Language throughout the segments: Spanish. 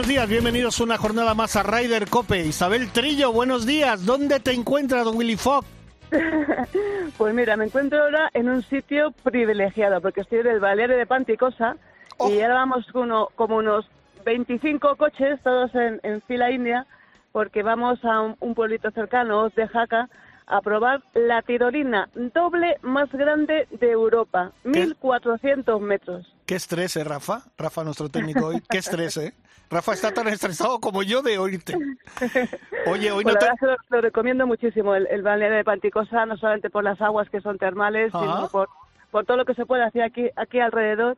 Buenos días, bienvenidos una jornada más a Ryder Cope. Isabel Trillo, buenos días. ¿Dónde te encuentras, Willy Fogg? pues mira, me encuentro ahora en un sitio privilegiado, porque estoy en el balneario de Panticosa y ahora vamos uno, como unos 25 coches, todos en, fila india, porque vamos a un, un pueblito cercano, de Jaca, a probar la tirolina doble más grande de Europa, 1.400 metros. Qué estrés, ¿eh, Rafa? Rafa, nuestro técnico hoy. Qué estrés, ¿eh? Rafa está tan estresado como yo de oírte. Oye, hoy no te... lo, recomiendo muchísimo, el, el, balneario de Panticosa, no solamente por las aguas que son termales, sino por, por todo lo que se puede hacer aquí, aquí alrededor,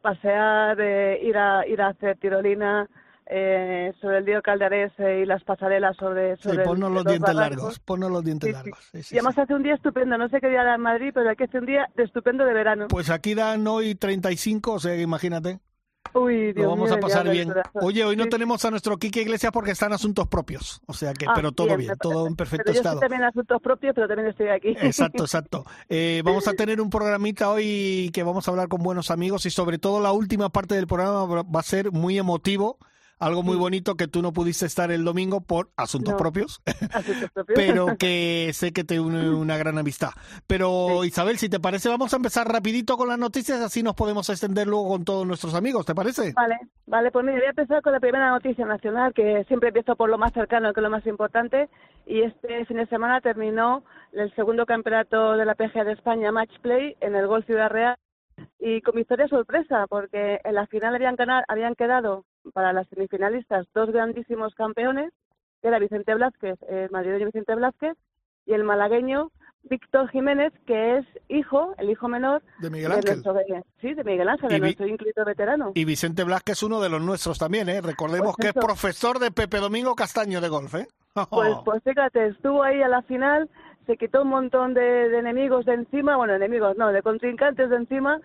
pasear, eh, ir, a, ir a hacer tirolina, eh, sobre el río Caldarés eh, y las pasarelas sobre, sobre sí, ponnos los, dientes largos, ponnos los dientes largos. y además hace un día estupendo, no sé qué día da en Madrid, pero aquí hace un día de estupendo de verano. Pues aquí dan hoy 35, o sea, imagínate. Uy, Dios Lo vamos mío, a pasar bien. Oye, hoy no Sí. tenemos a nuestro Quique Iglesias porque está en asuntos propios. O sea que, Ah, pero todo bien, bien, todo en perfecto Pero yo estado. estoy también asuntos propios, pero también estoy aquí. Exacto, exacto. Eh, vamos a tener un programita hoy que vamos a hablar con buenos amigos y sobre todo la última parte del programa va a ser muy emotivo, algo muy bonito que tú no pudiste estar el domingo por asuntos No. propios, Asuntos propios. pero que sé que te une una gran amistad. Pero Isabel, si te parece, vamos a empezar rapidito con las noticias, así nos podemos extender luego con todos nuestros amigos, ¿te parece? Vale, vale, pues mira, voy a empezar con la primera noticia nacional, que siempre empiezo por lo más cercano, que es lo más importante, y este fin de semana terminó el segundo campeonato de la PGA de España Match Play en el Gol Ciudad Real, y con victoria sorpresa, porque en la final habían, ganar, habían quedado para las semifinalistas dos grandísimos campeones, que era Vicente Blázquez, el madrileño Vicente Blázquez, y el malagueño Víctor Jiménez, que es hijo, el hijo menor De Miguel de Ángel. nuestro, sí, de Miguel Ángel, de nuestro ínclito veterano. Y Vicente Blasque es uno de los nuestros también, ¿eh? Recordemos Pues que es eso. profesor de Pepe Domingo Castaño de golf, ¿eh? Pues, pues fíjate, estuvo ahí a la final, se quitó un montón de, de enemigos de encima, bueno, enemigos no, de contrincantes de encima,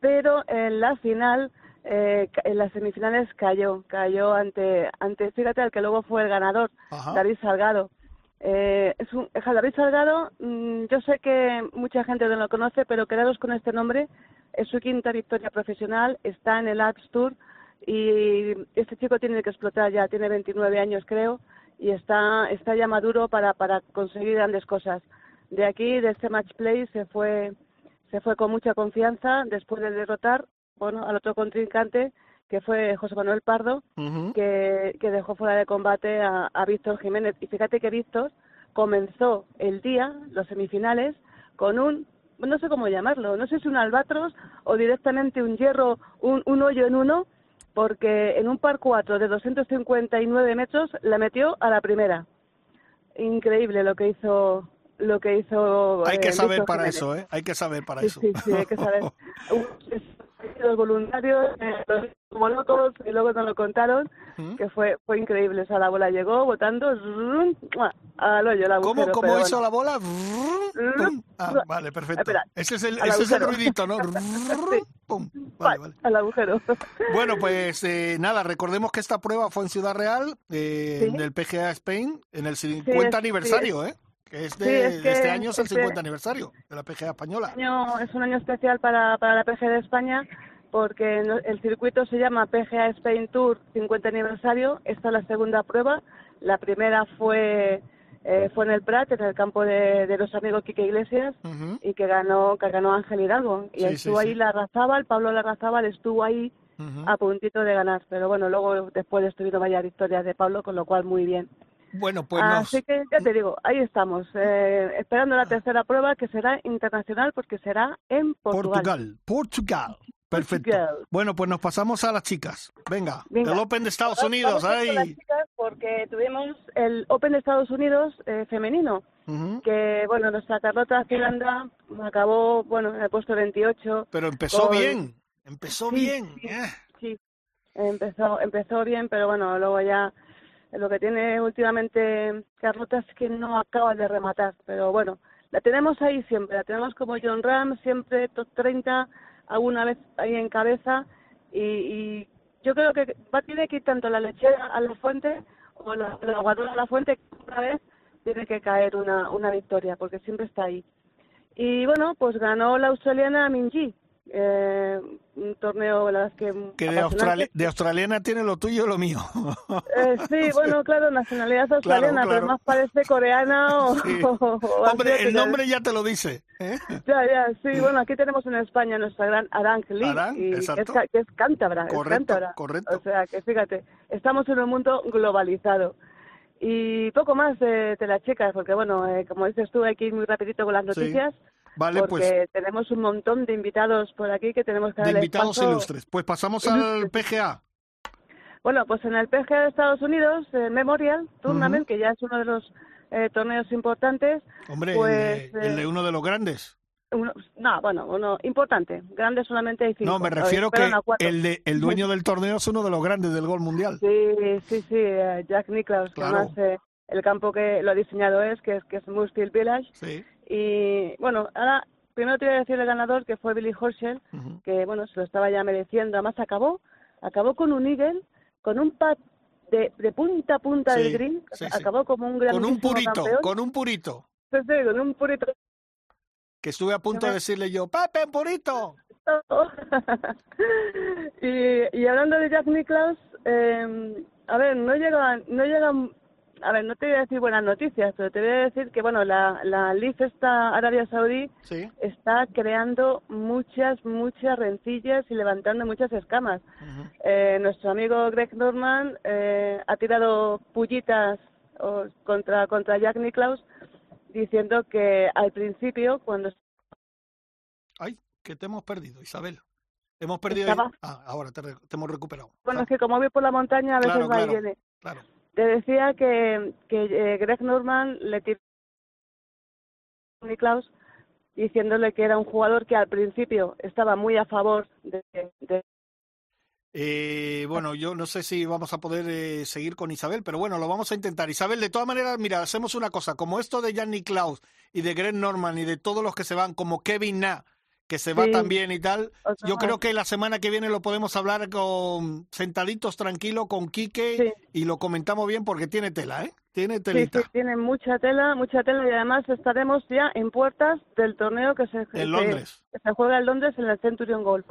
pero en la final, eh, en las semifinales cayó, cayó ante, ante, fíjate, al que luego fue el ganador, Ajá. David Salgado. Eh, es un, David Salgado, mm, yo sé que mucha gente no lo conoce, pero quedaros con este nombre, es su quinta victoria profesional, está en el Alps Tour y este chico tiene que explotar ya, tiene 29 años creo, y está, está ya maduro para, para conseguir grandes cosas. De aquí, de este match play, se fue, se fue con mucha confianza después de derrotar bueno, al otro contrincante, que fue José Manuel Pardo, que, que dejó fuera de combate a, a Víctor Jiménez. Y fíjate que Víctor comenzó el día, los semifinales, con un, no sé cómo llamarlo, no sé si un albatros o directamente un hierro, un, un hoyo en uno, porque en un par 4 de 259 metros la metió a la primera. Increíble lo que hizo lo que hizo Hay eh, que saber Víctor para Jiménez. eso, ¿eh? Hay que saber para Sí, eso. sí, sí, hay que saber. Los voluntarios, eh, los- como locos, y luego nos lo contaron, ¿Mm? que fue fue increíble. O sea, la bola llegó botando zrrrum, ¡mua! al hoyo, el ¿Cómo, agujero. cómo hizo bueno. la bola? Pum. Ah, vale, perfecto. Espera, Ese es el, ese es el ruidito, ¿no? Pum. Vale, vale. Al agujero. Bueno, pues eh, nada, recordemos que esta prueba fue en Ciudad Real, eh, Sí. en el PGA Spain, en el 50 es- sí, aniversario, ¿eh? Que es de, Sí, es este que año es el este- 50 aniversario de la PGA española. año es un año especial para, para la PGA de España porque el circuito se llama PGA Spain Tour 50 aniversario. Esta es la segunda prueba. La primera fue eh, fue en el Prat, en el campo de, de los amigos Quique Iglesias Ujú. y que ganó que ganó Ángel Hidalgo y Sí, estuvo sí. ahí Larrazábal, Pablo Larrazábal estuvo ahí Ujú. a puntito de ganar, pero bueno, luego después estuvieron varias victorias de Pablo, con lo cual muy bien. Bueno, pues nos... Así que ya te digo, ahí estamos, eh, esperando la tercera prueba que será internacional porque será en Portugal. Portugal, Portugal. Perfecto. Portugal. Bueno, pues nos pasamos a las chicas. Venga, Venga. el Open de Estados Vamos Unidos. a ir con las chicas porque tuvimos el Open de Estados Unidos eh, femenino que bueno, nuestra Carlota Zelanda acabó, bueno, en el puesto 28. Pero empezó bien, empezó bien. Eh. Sí, empezó, empezó bien, pero bueno, luego ya lo que tiene últimamente Carlota es que no acaba de rematar, pero bueno, la tenemos ahí siempre, la tenemos como John Ram, siempre top 30, alguna vez ahí en cabeza y, yo creo que va a tener que ir tanto la lechera a la fuente o la, la a la fuente una vez tiene que caer una, una victoria porque siempre está ahí. Y bueno, pues ganó la australiana Minji, eh, un torneo, la que... Que de, de, australiana tiene lo tuyo y lo mío. Eh, sí, bueno, claro, nacionalidad australiana, pero más parece coreana o... Hombre, el nombre ya te lo dice. ¿eh? Ya, ya, sí, bueno, aquí tenemos en España nuestra gran Arang Lee, que, es, que es cántabra, correcto, es Correcto. O sea, que fíjate, estamos en un mundo globalizado. Y poco más de, de las chicas, porque bueno, eh, como dices tú, hay que ir muy rapidito con las noticias. Vale, pues porque tenemos un montón de invitados por aquí que tenemos que De invitados ilustres. Pues pasamos al PGA. Bueno, pues en el PGA de Estados Unidos, eh, Memorial Tournament, que ya es uno de los eh, torneos importantes. Hombre, pues, el, de, uno de los grandes. no, bueno, uno importante. Grande solamente hay cinco. No, me refiero que el, de, el dueño del torneo es uno de los grandes del gol mundial. Sí, sí, sí, Jack Nicklaus, que además el campo que lo ha diseñado es, que es, que es Mustil Village. Sí. Y bueno, ahora primero te voy a decir el ganador que fue Billy Horschel, que bueno, se lo estaba ya mereciendo. Además acabó, acabó con un eagle, con un pad de, de punta a punta del green, acabó como un gran Con un purito, con un purito. Sí, sí, con un purito. Que estuve a punto de decirle yo, Pepe, purito. y, y hablando de Jack Nicklaus, eh, a ver, no llega, no llega a ver, no te voy a decir buenas noticias, pero te voy a decir que, bueno, la, la LIF esta Arabia Saudí está creando muchas, muchas rencillas y levantando muchas escamas. eh, nuestro amigo Greg Norman eh, ha tirado pullitas contra, contra Jack Nicklaus diciendo que al principio, cuando... Ay, que te hemos perdido, Isabel. Hemos perdido... Ah, ahora te, hemos recuperado. Bueno, es que como voy por la montaña, a veces va y viene. Claro. Te decía que, que eh, Greg Norman le tiró a Niklaus diciéndole que era un jugador que al principio estaba muy a favor de... eh, bueno, yo no sé si vamos a poder eh, seguir con Isabel, pero bueno, lo vamos a intentar. Isabel, de todas maneras, mira, hacemos una cosa. Como esto de Jan Niklaus y de Greg Norman y de todos los que se van, como Kevin Na, que se va también y tal. Yo creo que la semana que viene lo podemos hablar con sentaditos tranquilo con Quique y lo comentamos bien porque tiene tela, ¿eh? Tiene telita. Sí, tiene mucha tela, mucha tela y además estaremos ya en puertas del torneo que se, en Londres. se juega en Londres en el Centurion Golf,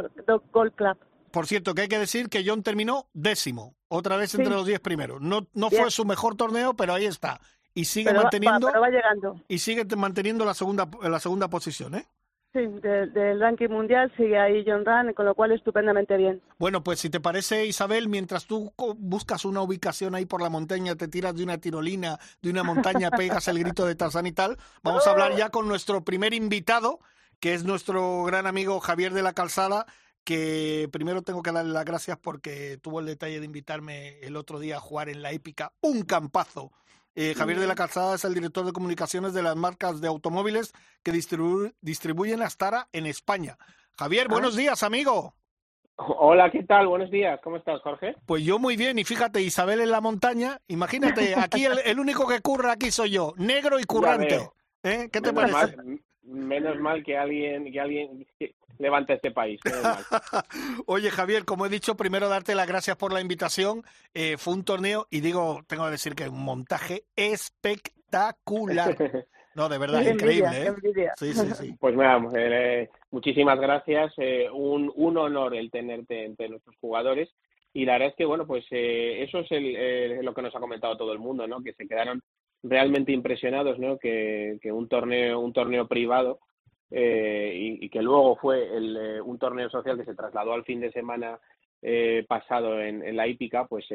Golf Club. Por cierto, que hay que decir que John terminó décimo, otra vez entre los diez primeros. No, no fue su mejor torneo, pero ahí está. Y sigue manteniendo. va llegando. Y sigue manteniendo la segunda, la segunda posición, ¿eh? Sí, del ranking mundial sigue ahí John Run, con lo cual estupendamente bien. Bueno, pues si te parece, Isabel, mientras tú buscas una ubicación ahí por la montaña, te tiras de una tirolina, de una montaña, pegas el grito de Tarzán y tal, vamos a hablar ya con nuestro primer invitado, que es nuestro gran amigo Javier de la Calzada, que primero tengo que darle las gracias porque tuvo el detalle de invitarme el otro día a jugar en la épica Un Campazo eh, Javier de la Calzada es el director de comunicaciones de las marcas de automóviles que distribuyen Astara en España. Javier, ah. buenos días, amigo. Hola, ¿qué tal? Buenos días. ¿Cómo estás, Jorge? Pues yo muy bien. Y fíjate, Isabel en la montaña. Imagínate, aquí el, único que curra aquí soy yo, negro y currante. ¿Eh? ¿Qué te parece? Menos mal que alguien, que alguien levanta este país. Oye, Javier, como he dicho, primero darte las gracias por la invitación. Eh, fue un torneo y digo, tengo que decir que un montaje espectacular. No, de verdad, increíble. ¿eh? Sí, sí, sí. Pues nada, eh, muchísimas gracias. un, un honor el tenerte entre nuestros jugadores. Y la verdad es que, bueno, pues eso es lo que nos ha comentado todo el mundo, ¿no? Que se quedaron realmente impresionados, ¿no? Que, que un torneo, un torneo privado eh, y, que luego fue el, eh, un torneo social que se trasladó al fin de semana eh, pasado en, la hípica, pues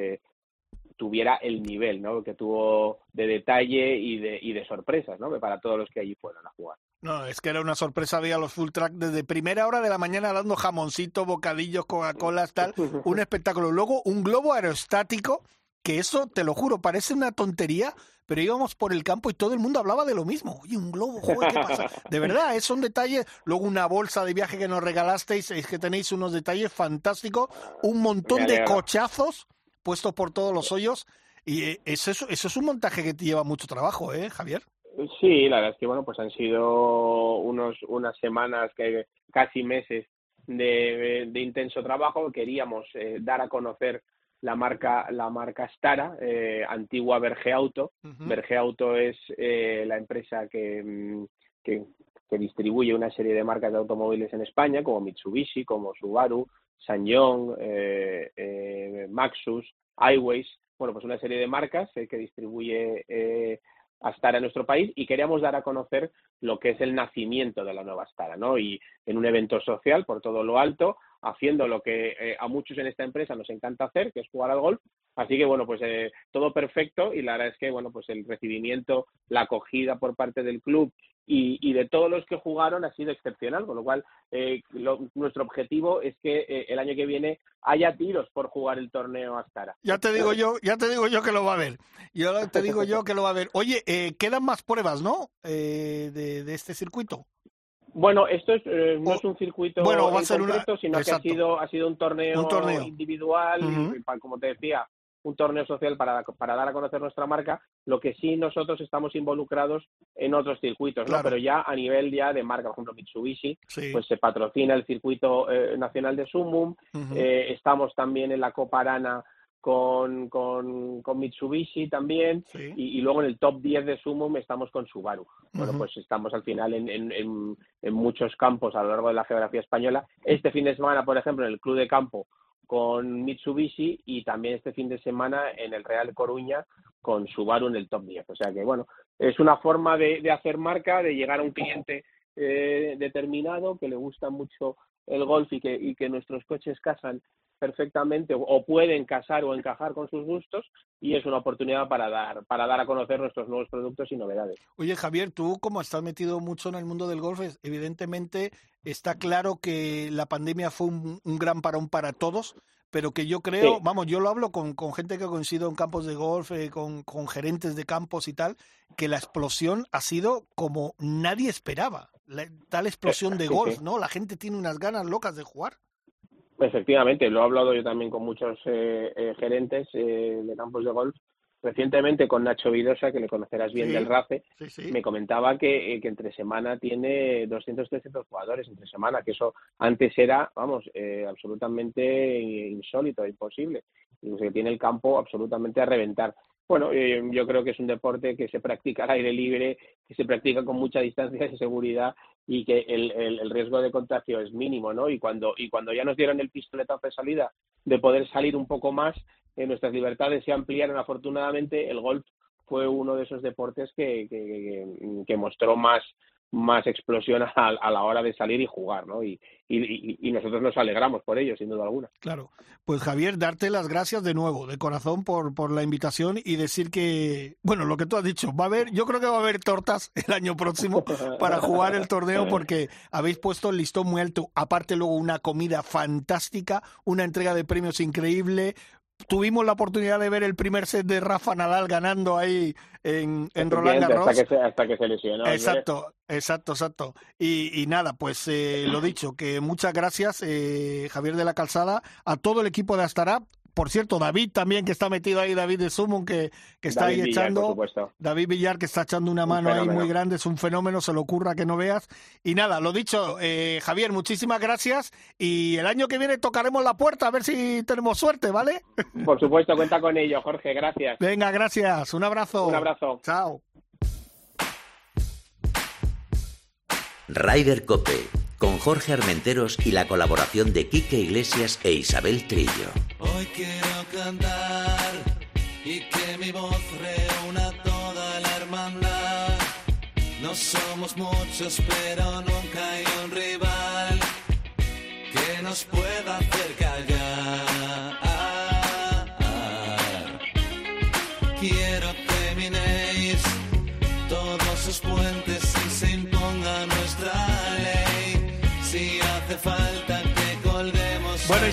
tuviera el nivel ¿no? que tuvo de detalle y de, y de sorpresas ¿no? para todos los que allí fueron a jugar. No, es que era una sorpresa, había los full track desde primera hora de la mañana dando jamoncito, bocadillos, Coca-Cola, tal, un espectáculo. Luego un globo aerostático que eso, te lo juro, parece una tontería, pero íbamos por el campo y todo el mundo hablaba de lo mismo. Oye, un globo, joder, ¿qué pasa? De verdad, son detalles. Luego una bolsa de viaje que nos regalasteis, es que tenéis unos detalles fantásticos, un montón de cochazos puestos por todos los hoyos. Y eh, eso, eso es un montaje que te lleva mucho trabajo, ¿eh, Javier? Sí, la verdad es que bueno, pues han sido unos unas semanas, que casi meses de, intenso trabajo. Queríamos eh, dar a conocer la marca la marca Stara, eh, antigua Berge Auto. Berge Auto es eh, la empresa mm, que, que, distribuye una serie de marcas de automóviles en España, como Mitsubishi, como Subaru, Sanyong, eh, Maxus, iWays. Bueno, pues una serie de marcas que distribuye Astara en nuestro país y queríamos dar a conocer lo que es el nacimiento de la nueva Astara, ¿no? Y en un evento social por todo lo alto, haciendo lo que eh, a muchos en esta empresa nos encanta hacer, que es jugar al golf. Así que bueno, pues eh, todo perfecto y la verdad es que bueno, pues el recibimiento, la acogida por parte del club y, y, de todos los que jugaron ha sido excepcional, con lo cual eh, nuestro objetivo es que eh, el año que viene haya tiros por jugar el torneo Astara. Ya te digo yo, ya te digo yo que lo va a haber. Yo te digo yo que lo va a haber. Oye, eh, quedan más pruebas, ¿no? Eh, de, de, este circuito. Bueno, esto es, no es un circuito bueno, va a ser concreto, sino que ha sido, ha sido un torneo, un torneo. individual, como te decía, un torneo social para, para dar a conocer nuestra marca, lo que sí nosotros estamos involucrados en otros circuitos, ¿no? Pero ya a nivel ya de marca, por ejemplo Mitsubishi, pues se patrocina el circuito eh, nacional de Sumum, eh, estamos también en la Copa Arana con, con, con, Mitsubishi también y, luego en el top 10 de Sumum estamos con Subaru. Bueno, pues estamos al final en, en, en, en, muchos campos a lo largo de la geografía española. Este fin de semana, por ejemplo, en el Club de Campo con Mitsubishi y también este fin de semana en el Real Coruña con Subaru en el top 10. O sea que, bueno, es una forma de, de hacer marca, de llegar a un cliente eh, determinado que le gusta mucho el golf y que, y que nuestros coches casan perfectamente o pueden casar o encajar con sus gustos y es una oportunidad para dar para dar a conocer nuestros nuevos productos y novedades. Oye Javier, tú como estás metido mucho en el mundo del golf, evidentemente está claro que la pandemia fue un, gran parón para todos, pero que yo creo, vamos, yo lo hablo con, con, gente que coincido en campos de golf, eh, con, con gerentes de campos y tal, que la explosión ha sido como nadie esperaba, tal explosión de golf, ¿no? La gente tiene unas ganas locas de jugar. Efectivamente, lo he hablado yo también con muchos eh, eh, gerentes eh, de campos de golf. Recientemente con Nacho Vidosa, que le conocerás bien del RACE, me comentaba que, que, entre semana tiene 200, 300 jugadores entre semana, que eso antes era, vamos, absolutamente insólito, imposible. Y que tiene el campo absolutamente a reventar. Bueno, eh, yo creo que es un deporte que se practica al aire libre, que se practica con mucha distancia de seguridad y que el, el, riesgo de contagio es mínimo, ¿no? Y cuando, y cuando ya nos dieron el pistoletazo de salida de poder salir un poco más, eh, nuestras libertades se ampliaron afortunadamente, el golf fue uno de esos deportes que, que, que mostró más, más explosión a, la hora de salir y jugar, ¿no? Y, y, nosotros nos alegramos por ello, sin duda alguna. Claro. Pues Javier, darte las gracias de nuevo, de corazón, por, por la invitación y decir que, bueno, lo que tú has dicho, va a haber, yo creo que va a haber tortas el año próximo para jugar el torneo porque habéis puesto el listón muy alto. Aparte luego una comida fantástica, una entrega de premios increíble, tuvimos la oportunidad de ver el primer set de Rafa Nadal ganando ahí en, en Roland Garros. Hasta que se, hasta que se lesionó. Exacto, exacto, exacto. Y, y nada, pues eh, lo dicho, que muchas gracias, eh, Javier de la Calzada, a todo el equipo de Astarap, por cierto, David también que está metido ahí, David de Summon, que, que está ahí echando. David Villar que está echando una mano ahí muy grande, es un fenómeno, se lo ocurra que no veas. Y nada, lo dicho, eh, Javier, muchísimas gracias. Y el año que viene tocaremos la puerta a ver si tenemos suerte, ¿vale? Por supuesto, cuenta con ello, Jorge, gracias. Venga, gracias. Un abrazo. Un abrazo. Chao. Ryder Cope con Jorge Armenteros y la colaboración de Quique Iglesias e Isabel Trillo. Hoy quiero cantar y que mi voz reúna toda la hermandad. No somos muchos, pero nunca hay un rival que nos pueda hacer callar.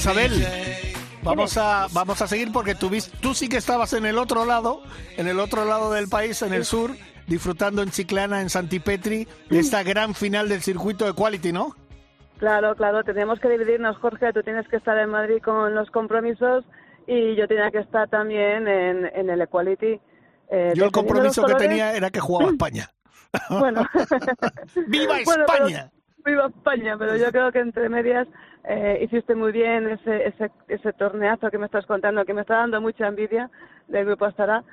Isabel. Vamos a, vamos a seguir porque tú, tú sí que estabas en el otro lado, en el otro lado del país, en el sur, disfrutando en Chiclana, en Santipetri, de esta gran final del circuito de Quality, ¿no? Claro, claro, tenemos que dividirnos, Jorge. Tú tienes que estar en Madrid con los compromisos y yo tenía que estar también en, en el Equality. eh, Yo el compromiso que colores. tenía era que jugaba España. Bueno. ¡Viva Bueno, pero- España! Viva España, pero yo creo que entre medias eh, hiciste muy bien ese, ese, ese torneazo que me estás contando, que me está dando mucha envidia del grupo Astará.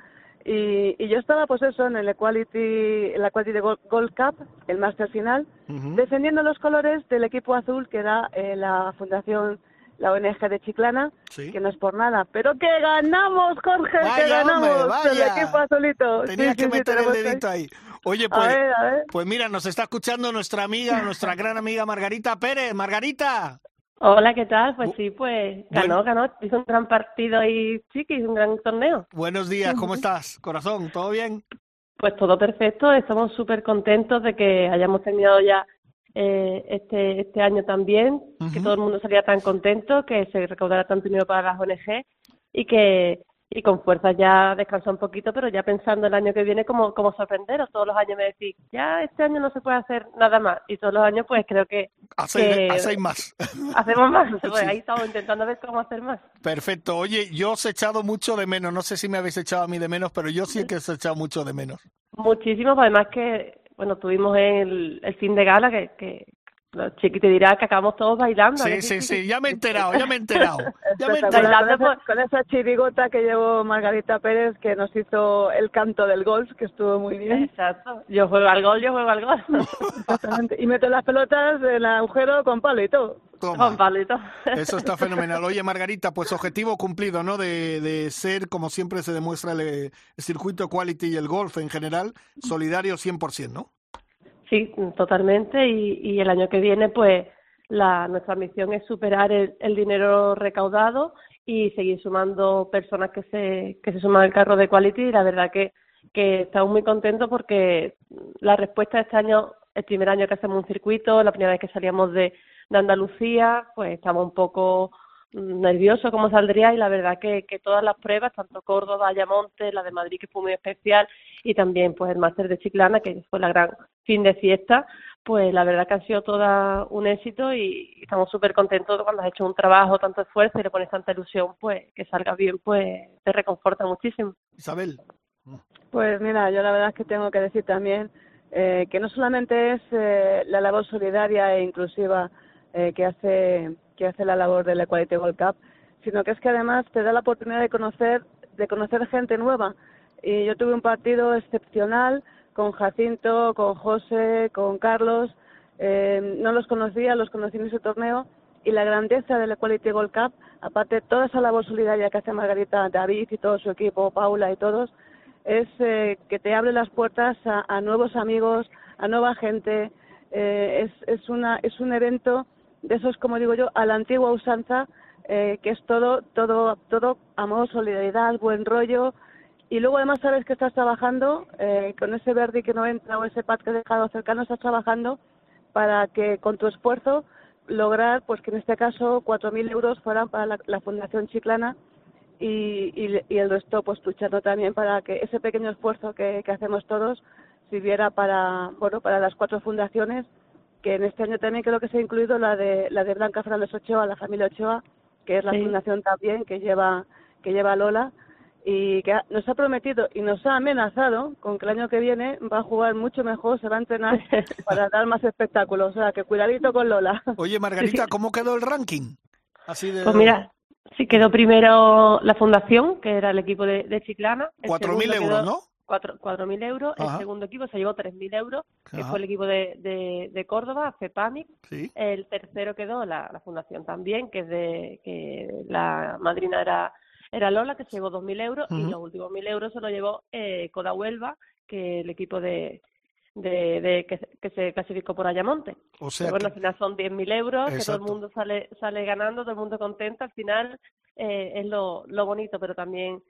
Y, y yo estaba, pues eso, en el Equality, el Equality Gold, Gold Cup, el Master Final, Ujú. defendiendo los colores del equipo azul, que era eh, la fundación, la ONG de Chiclana, Sí. que no es por nada, pero que ganamos, Jorge, que ganamos hombre, el vaya. equipo azulito. Tenía Sí, que sí, meter el dedito ahí. Oye, A pues, ver, a ver. pues mira, nos está escuchando nuestra amiga, nuestra gran amiga Margarita Pérez. Margarita, Hola, ¿qué tal? Pues Bu- sí, pues bueno. ganó, ganó. Hizo un gran partido y que hizo un gran torneo. buenos días, ¿cómo estás? Corazón, ¿todo bien? Pues todo perfecto. Estamos súper contentos de que hayamos terminado ya eh, este este año también, que Ujú. todo el mundo salía tan contento, que se recaudara tanto dinero para las ONG y que y con fuerza ya descansar un poquito, pero ya pensando el año que viene como, como sorprenderos. Todos los años me decís, ya este año no se puede hacer nada más. Y todos los años pues creo que Hacéis, más. hacemos más. Pues Sí. ahí estamos intentando ver cómo hacer más. Perfecto. Oye, yo os he echado mucho de menos. No sé si me habéis echado a mí de menos, pero yo sí que os he echado mucho de menos. Muchísimo, pues además que, bueno, tuvimos el, el fin de gala que, que chiqui te dirá que acabamos todos bailando. ¿a Sí, sí, sí. Ya me he enterado, ya me he enterado. Ya me he enterado. Bailando con, esa, con esa chirigota que llevó Margarita Pérez, que nos hizo el canto del golf, que estuvo muy bien. Exacto. Yo juego al gol, yo juego al gol. Exactamente. Y meto las pelotas en el agujero con palo y todo. Con Toma. palito. Eso está fenomenal. Oye, Margarita, pues objetivo cumplido, ¿no? De, de ser, como siempre se demuestra el, el circuito quality y el golf en general, solidario 100%, ¿no? Sí, totalmente. Y, y el año que viene, pues, la, nuestra misión es superar el, el dinero recaudado y seguir sumando personas que se, que se suman al carro de Quality. Y la verdad que, que estamos muy contentos porque la respuesta este año, el primer año que hacemos un circuito, la primera vez que salíamos de, de Andalucía, pues estamos un poco nerviosos cómo saldría y la verdad que, que todas las pruebas, tanto Córdoba, Ayamonte, la de Madrid que fue muy especial y también pues el máster de Chiclana que fue la gran fin de fiesta, pues la verdad que ha sido toda un éxito y estamos súper contentos cuando has hecho un trabajo, tanto esfuerzo y le pones tanta ilusión, pues que salga bien, pues te reconforta muchísimo. Isabel. Pues mira, yo la verdad es que tengo que decir también eh, que no solamente es eh, la labor solidaria e inclusiva eh, que hace que hace la labor del Equality Gold Cup, sino que es que además te da la oportunidad de conocer de conocer gente nueva. Y yo tuve un partido excepcional con Jacinto, con José, con Carlos. Eh, no los conocía, los conocí en ese torneo y la grandeza del Equality Gold Cup, aparte de toda esa labor solidaria que hace Margarita, David y todo su equipo, Paula y todos, es eh, que te abre las puertas a, a nuevos amigos, a nueva gente. Eh, es, es, una, es un evento de esos, como digo yo, a la antigua usanza, eh, que es todo, todo, todo amor, solidaridad, buen rollo. Y luego además sabes que estás trabajando eh, con ese verde que no entra o ese pad que he dejado cercano, estás trabajando para que con tu esfuerzo lograr, pues que en este caso 4.000 euros fueran para la, la Fundación Chiclana y, y, y el resto pues luchando también para que ese pequeño esfuerzo que, que hacemos todos sirviera para bueno para las cuatro fundaciones que en este año también creo que se ha incluido la de la de Blanca Fernández Ochoa la familia Ochoa que es la Sí. fundación también que lleva que lleva Lola y que ha- nos ha prometido y nos ha amenazado con que el año que viene va a jugar mucho mejor, se va a entrenar para dar más espectáculos. O sea, que cuidadito con Lola. Oye, Margarita, ¿cómo quedó el ranking? Así de Pues mira, sí quedó primero la fundación, que era el equipo de, de Chiclana. El 4.000 segundo euros, quedó ¿no? Cuatro- 4.000 euros. Ajá. El segundo equipo se llevó 3.000 euros, que fue el equipo de, de, de Córdoba, FEPAMIC. Sí. El tercero quedó la, la fundación también, que es de que la madrina era, era Lola, que se llevó 2.000 euros, y los últimos 1.000 euros se lo llevó eh, Coda Huelva, que el equipo de, de, de que, se- que se clasificó por Ayamonte. O sea, Pero bueno, que- al final son 10.000 euros, que todo el mundo sale sale ganando, todo el mundo contento. Al final eh, es lo, lo bonito, pero también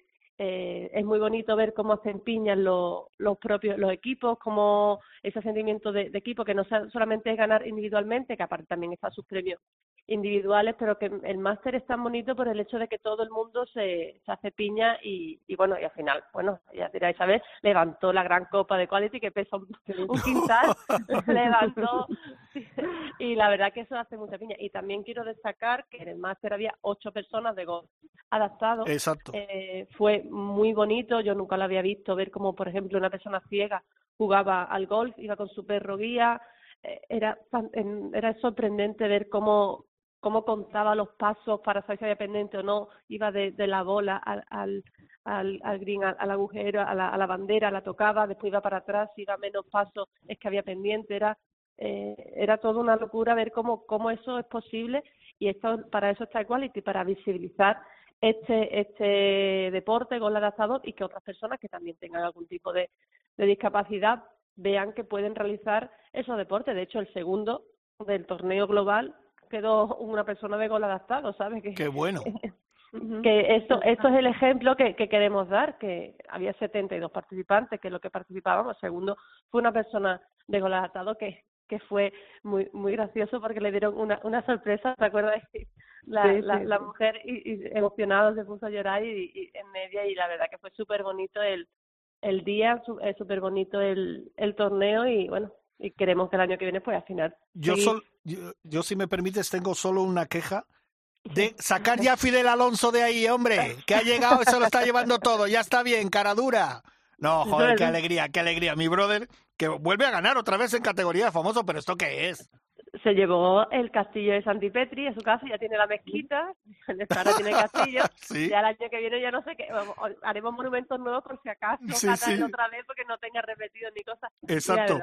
eh, es muy bonito ver cómo se empiñan los, los propios los equipos, como ese sentimiento de, de equipo que no solamente es ganar individualmente, que aparte también está sus premios individuales, pero que el máster es tan bonito por el hecho de que todo el mundo se, se hace piña y, y bueno, y al final, bueno, ya dirá Isabel, levantó la gran copa de Quality que pesa un, un quintal, levantó y la verdad que eso hace mucha piña. Y también quiero destacar que en el máster había ocho personas de golf adaptado. Exacto. Eh, fue muy bonito, yo nunca lo había visto, ver como por ejemplo una persona ciega jugaba al golf, iba con su perro guía, eh, era, era sorprendente ver cómo cómo contaba los pasos para saber si había pendiente o no, iba de, la bola al, al, al, green, al, agujero, a la, a la, bandera, la tocaba, después iba para atrás, iba menos pasos, es que había pendiente, era eh, era toda una locura ver cómo, cómo eso es posible y esto para eso está Equality, para visibilizar este este deporte gol adaptador y que otras personas que también tengan algún tipo de, de discapacidad vean que pueden realizar esos deportes. De hecho, el segundo del torneo global quedó una persona de gol adaptado, ¿sabes? Que, Qué bueno. que esto, esto es el ejemplo que, que queremos dar, que había 72 participantes, que lo que participábamos, segundo fue una persona de gol adaptado que, que fue muy muy gracioso porque le dieron una, una sorpresa, ¿te acuerdas? La, Sí, la, sí, la mujer y, y emocionada se puso a llorar y, y en media y la verdad que fue súper bonito el, el día, su- es súper bonito el, el torneo y bueno, y queremos que el año que viene pues al final Yo, sol- yo, yo, si me permites, tengo solo una queja de sacar ya a Fidel Alonso de ahí, hombre, que ha llegado y se lo está llevando todo, ya está bien, cara dura. No, joder, qué alegría, qué alegría. Mi brother, que vuelve a ganar otra vez en categoría de famoso, pero ¿esto qué es? Se llevó el castillo de Santipetri en su casa, ya tiene la mezquita, ahora tiene el castillo, Sí. ya el año que viene ya no sé qué, vamos, haremos monumentos nuevos por si acaso, Sí, otra vez porque no tenga repetido ni cosas. Exacto.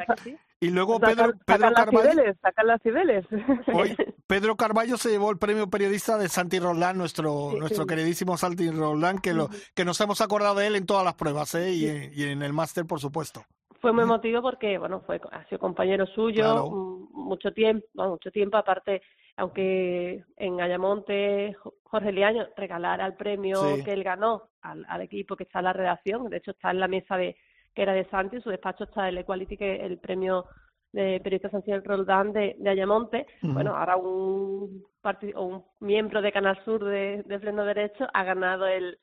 Y luego Pedro, Pedro sacar las Carballo, cibeles, sacar las cibeles. oye, Pedro Carballo se llevó el premio periodista de Santi Roldán, nuestro, Sí, nuestro sí. queridísimo Santi Roldán, que, lo, que nos hemos acordado de él en todas las pruebas, ¿eh? y, en- y en el máster, por supuesto. Fue muy emotivo porque bueno fue ha sido compañero suyo Claro. mucho tiempo bueno, mucho tiempo aparte aunque en Ayamonte Jo- Jorge Liaño regalara el premio Sí. que él ganó al, al equipo que está en la redacción de hecho está en la mesa de que era de Santi su despacho está el Equality que el premio de periodista Santiago Roldán de, de Ayamonte bueno ahora un un miembro de Canal Sur de, de Pleno Derecho ha ganado el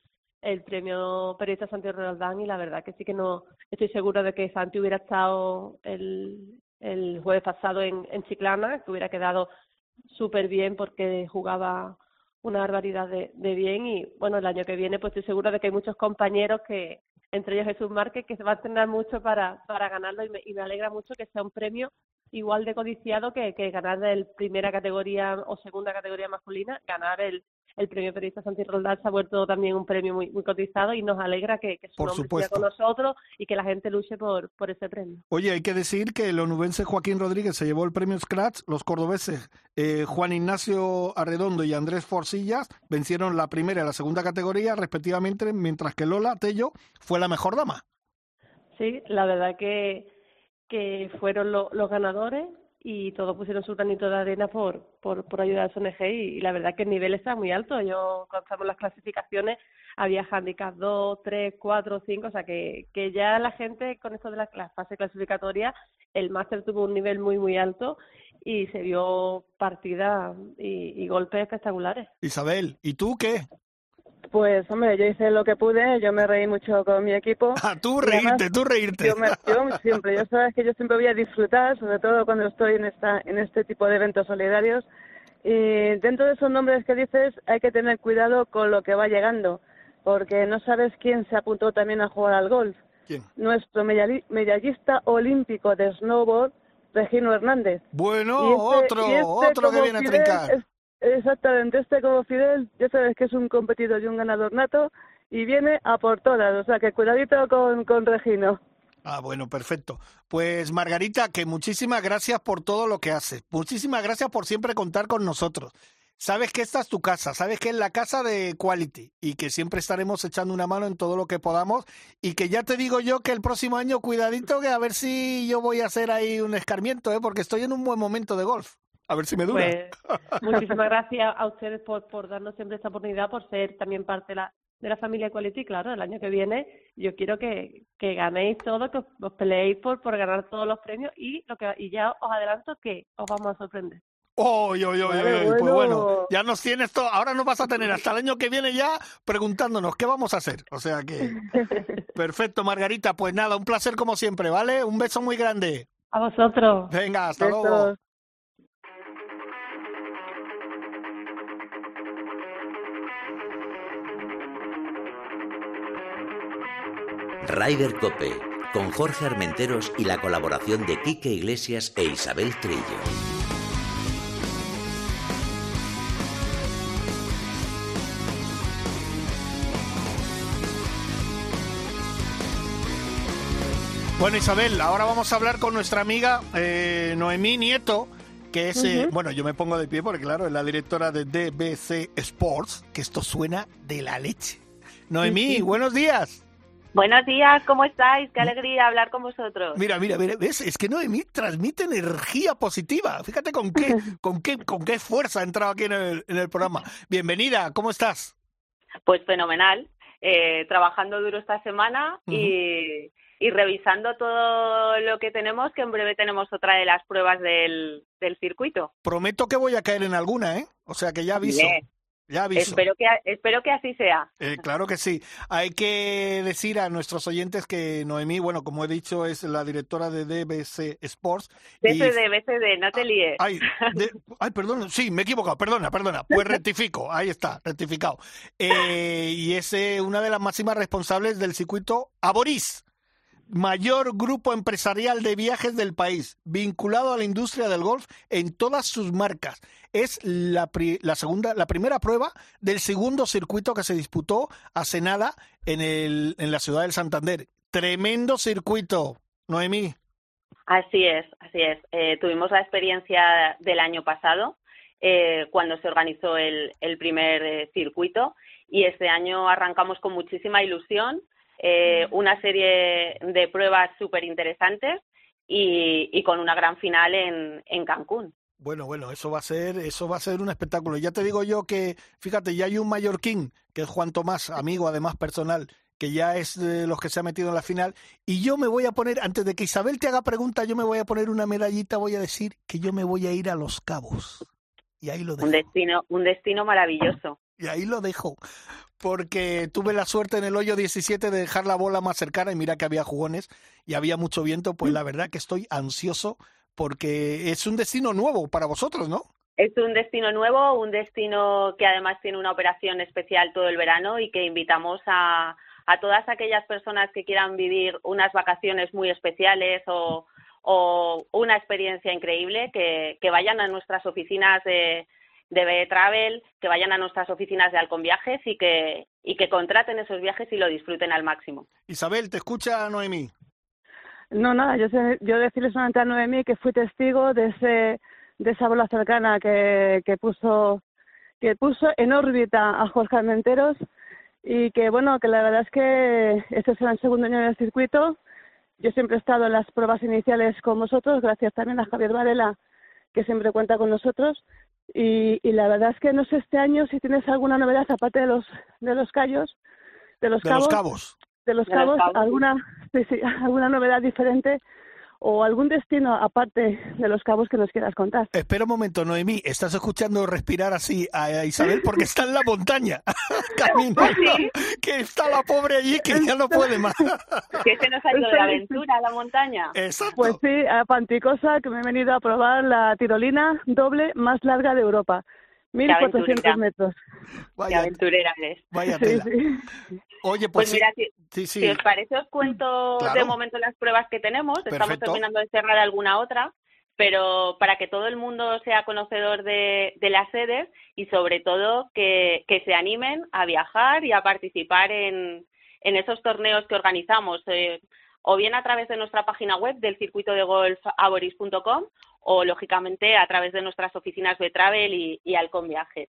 el premio periodista Santiago Roldán y la verdad que sí que no estoy segura de que Santi hubiera estado el, el jueves pasado en, en Chiclana, que hubiera quedado súper bien porque jugaba una barbaridad de, de bien. Y bueno, el año que viene pues estoy segura de que hay muchos compañeros que, entre ellos Jesús Márquez, que se va a entrenar mucho para, para ganarlo. Y me, y me alegra mucho que sea un premio igual de codiciado que, que ganar el primera categoría o segunda categoría masculina, ganar el, el premio periodista Santi Roldán se ha vuelto también un premio muy, muy cotizado y nos alegra que, que su Por nombre supuesto. siga con nosotros y que la gente luche por, por ese premio. Oye, hay que decir que el onubense Joaquín Rodríguez se llevó el premio Scratch, los cordobeses eh, Juan Ignacio Arredondo y Andrés Forcillas vencieron la primera y la segunda categoría respectivamente, mientras que Lola Tello fue la mejor dama. Sí, la verdad que, que fueron lo- los ganadores y todos pusieron su granito de arena por, por, por ayudar a su ONG y, la verdad que el nivel está muy alto. Yo cuando estamos las clasificaciones había handicap 2, 3, 4, 5, o sea que, que ya la gente con esto de la, fase clasificatoria, el máster tuvo un nivel muy muy alto y se vio partida y, y golpes espectaculares. Isabel, ¿y tú qué? Pues, hombre, yo hice lo que pude, yo me reí mucho con mi equipo. Ah, tú además, reírte, tú reírte. Yo, me, yo siempre, yo sabes que yo siempre voy a disfrutar, sobre todo cuando estoy en esta en este tipo de eventos solidarios. Y dentro de esos nombres que dices, hay que tener cuidado con lo que va llegando, porque no sabes quién se apuntó también a jugar al golf. ¿Quién? Nuestro medalli- medallista olímpico de snowboard, Regino Hernández. Bueno, este- otro, este otro que viene a trincar. es- exactamente, este como Fidel, ya sabes que es un competidor y un ganador nato y viene a por todas, o sea que cuidadito con, con Regino. Ah, bueno, perfecto. Pues Margarita, que muchísimas gracias por todo lo que haces. Muchísimas gracias por siempre contar con nosotros. Sabes que esta es tu casa, sabes que es la casa de Quality y que siempre estaremos echando una mano en todo lo que podamos y que ya te digo yo que el próximo año cuidadito que a ver si yo voy a hacer ahí un escarmiento, ¿eh? porque estoy en un buen momento de golf. A ver si me dura. Pues muchísimas gracias a ustedes por, por darnos siempre esta oportunidad, por ser también parte de la, de la familia Quality. Claro, el año que viene yo quiero que, que ganéis todo, que os, os peleéis por, por ganar todos los premios y, lo que, y ya os adelanto que os vamos a sorprender. Oy, oy, oy, Vale, Pues bueno. bueno, ya nos tienes todo. Ahora nos vas a tener hasta el año que viene ya preguntándonos qué vamos a hacer. O sea que. Perfecto, Margarita. Pues nada, un placer como siempre, ¿vale? Un beso muy grande. A vosotros. Venga, hasta luego. Ryder Cope, con Jorge Armenteros y la colaboración de Quique Iglesias e Isabel Trillo. Bueno, Isabel, ahora vamos a hablar con nuestra amiga eh, Noemí Nieto, que es, eh, bueno, yo me pongo de pie porque, claro, es la directora de DBC Sports, que esto suena de la leche. Noemí, buenos días. Buenos días, ¿cómo estáis? Qué alegría hablar con vosotros. Mira, mira, mira, ¿ves? Es que Noemí transmite energía positiva. Fíjate con qué, con qué, con qué fuerza ha entrado aquí en el, en el programa. Bienvenida, ¿cómo estás? Pues fenomenal. Eh, trabajando duro esta semana y, y revisando todo lo que tenemos, que en breve tenemos otra de las pruebas del, del circuito. Prometo que voy a caer en alguna, ¿eh? O sea que ya aviso. Bien. Ya aviso. Espero que, espero que así sea. Eh, claro que sí. Hay que decir a nuestros oyentes que Noemí, bueno, como he dicho, es la directora de DBC Sports. BCD, BCD, no te líes. Ay, de- ay, perdón, sí, me he equivocado, perdona, perdona. Pues rectifico, ahí está, rectificado. Eh, y es eh, una de las máximas responsables del circuito Aboris, mayor grupo empresarial de viajes del país, vinculado a la industria del golf en todas sus marcas. Es la, pri- la segunda, la primera prueba del segundo circuito que se disputó hace nada en, el, en la ciudad del Santander. Tremendo circuito, Noemí. Así es, así es. Eh, tuvimos la experiencia del año pasado, eh, cuando se organizó el, el primer eh, circuito, y este año arrancamos con muchísima ilusión, eh, una serie de pruebas súper interesantes y, y con una gran final en, en Cancún. Bueno, bueno, eso va a ser, eso va a ser un espectáculo. Ya te digo yo que, fíjate, ya hay un mallorquín, que es Juan Tomás, amigo además personal, que ya es de los que se ha metido en la final. Y yo me voy a poner, antes de que Isabel te haga pregunta, yo me voy a poner una medallita, voy a decir que yo me voy a ir a Los Cabos. Y ahí lo Un dejo. destino, un destino maravilloso. Y ahí lo dejo. Porque tuve la suerte en el hoyo 17 de dejar la bola más cercana y mira que había jugones y había mucho viento. Pues la verdad que estoy ansioso porque es un destino nuevo para vosotros, ¿no? Es un destino nuevo, un destino que además tiene una operación especial todo el verano y que invitamos a, a todas aquellas personas que quieran vivir unas vacaciones muy especiales o, o una experiencia increíble, que, que vayan a nuestras oficinas de, de BE Travel, que vayan a nuestras oficinas de Alcon Viajes y que, y que contraten esos viajes y lo disfruten al máximo. Isabel, te escucha Noemí. No, nada, yo, sé, yo decirle solamente a Noemí que fui testigo de ese de esa bola cercana que, que puso que puso en órbita a Jorge Armenteros y que bueno, que la verdad es que este será el segundo año en el circuito. Yo siempre he estado en las pruebas iniciales con vosotros, gracias también a Javier Varela, que siempre cuenta con nosotros. Y, y la verdad es que no sé este año si tienes alguna novedad aparte de los de los callos, de los De cabos, los cabos. de los De los cabos, cabos. alguna sí, sí, alguna novedad diferente o algún destino aparte de los cabos que nos quieras contar. Espera un momento, Noemí, estás escuchando respirar así a Isabel porque está en la montaña, caminando, que está la pobre allí que ya no puede más. Que se nos ha ido de aventura a la montaña. Exacto. Pues sí, a Panticosa, que me he venido a probar la tirolina doble más larga de Europa. 1400 aventurera. metros. Qué vaya, aventurera eres. vaya Sí, tela. sí. Oye, Pues pues, sí, mira, si, sí, si sí. os parece, os cuento Claro. de momento las pruebas que tenemos. Estamos terminando de cerrar alguna otra, pero para que todo el mundo sea conocedor de, de las sedes y sobre todo que, que se animen a viajar y a participar en, en esos torneos que organizamos, eh, o bien a través de nuestra página web del circuito de golf aboris.com o lógicamente a través de nuestras oficinas de Travel y, y Alcon Viajes.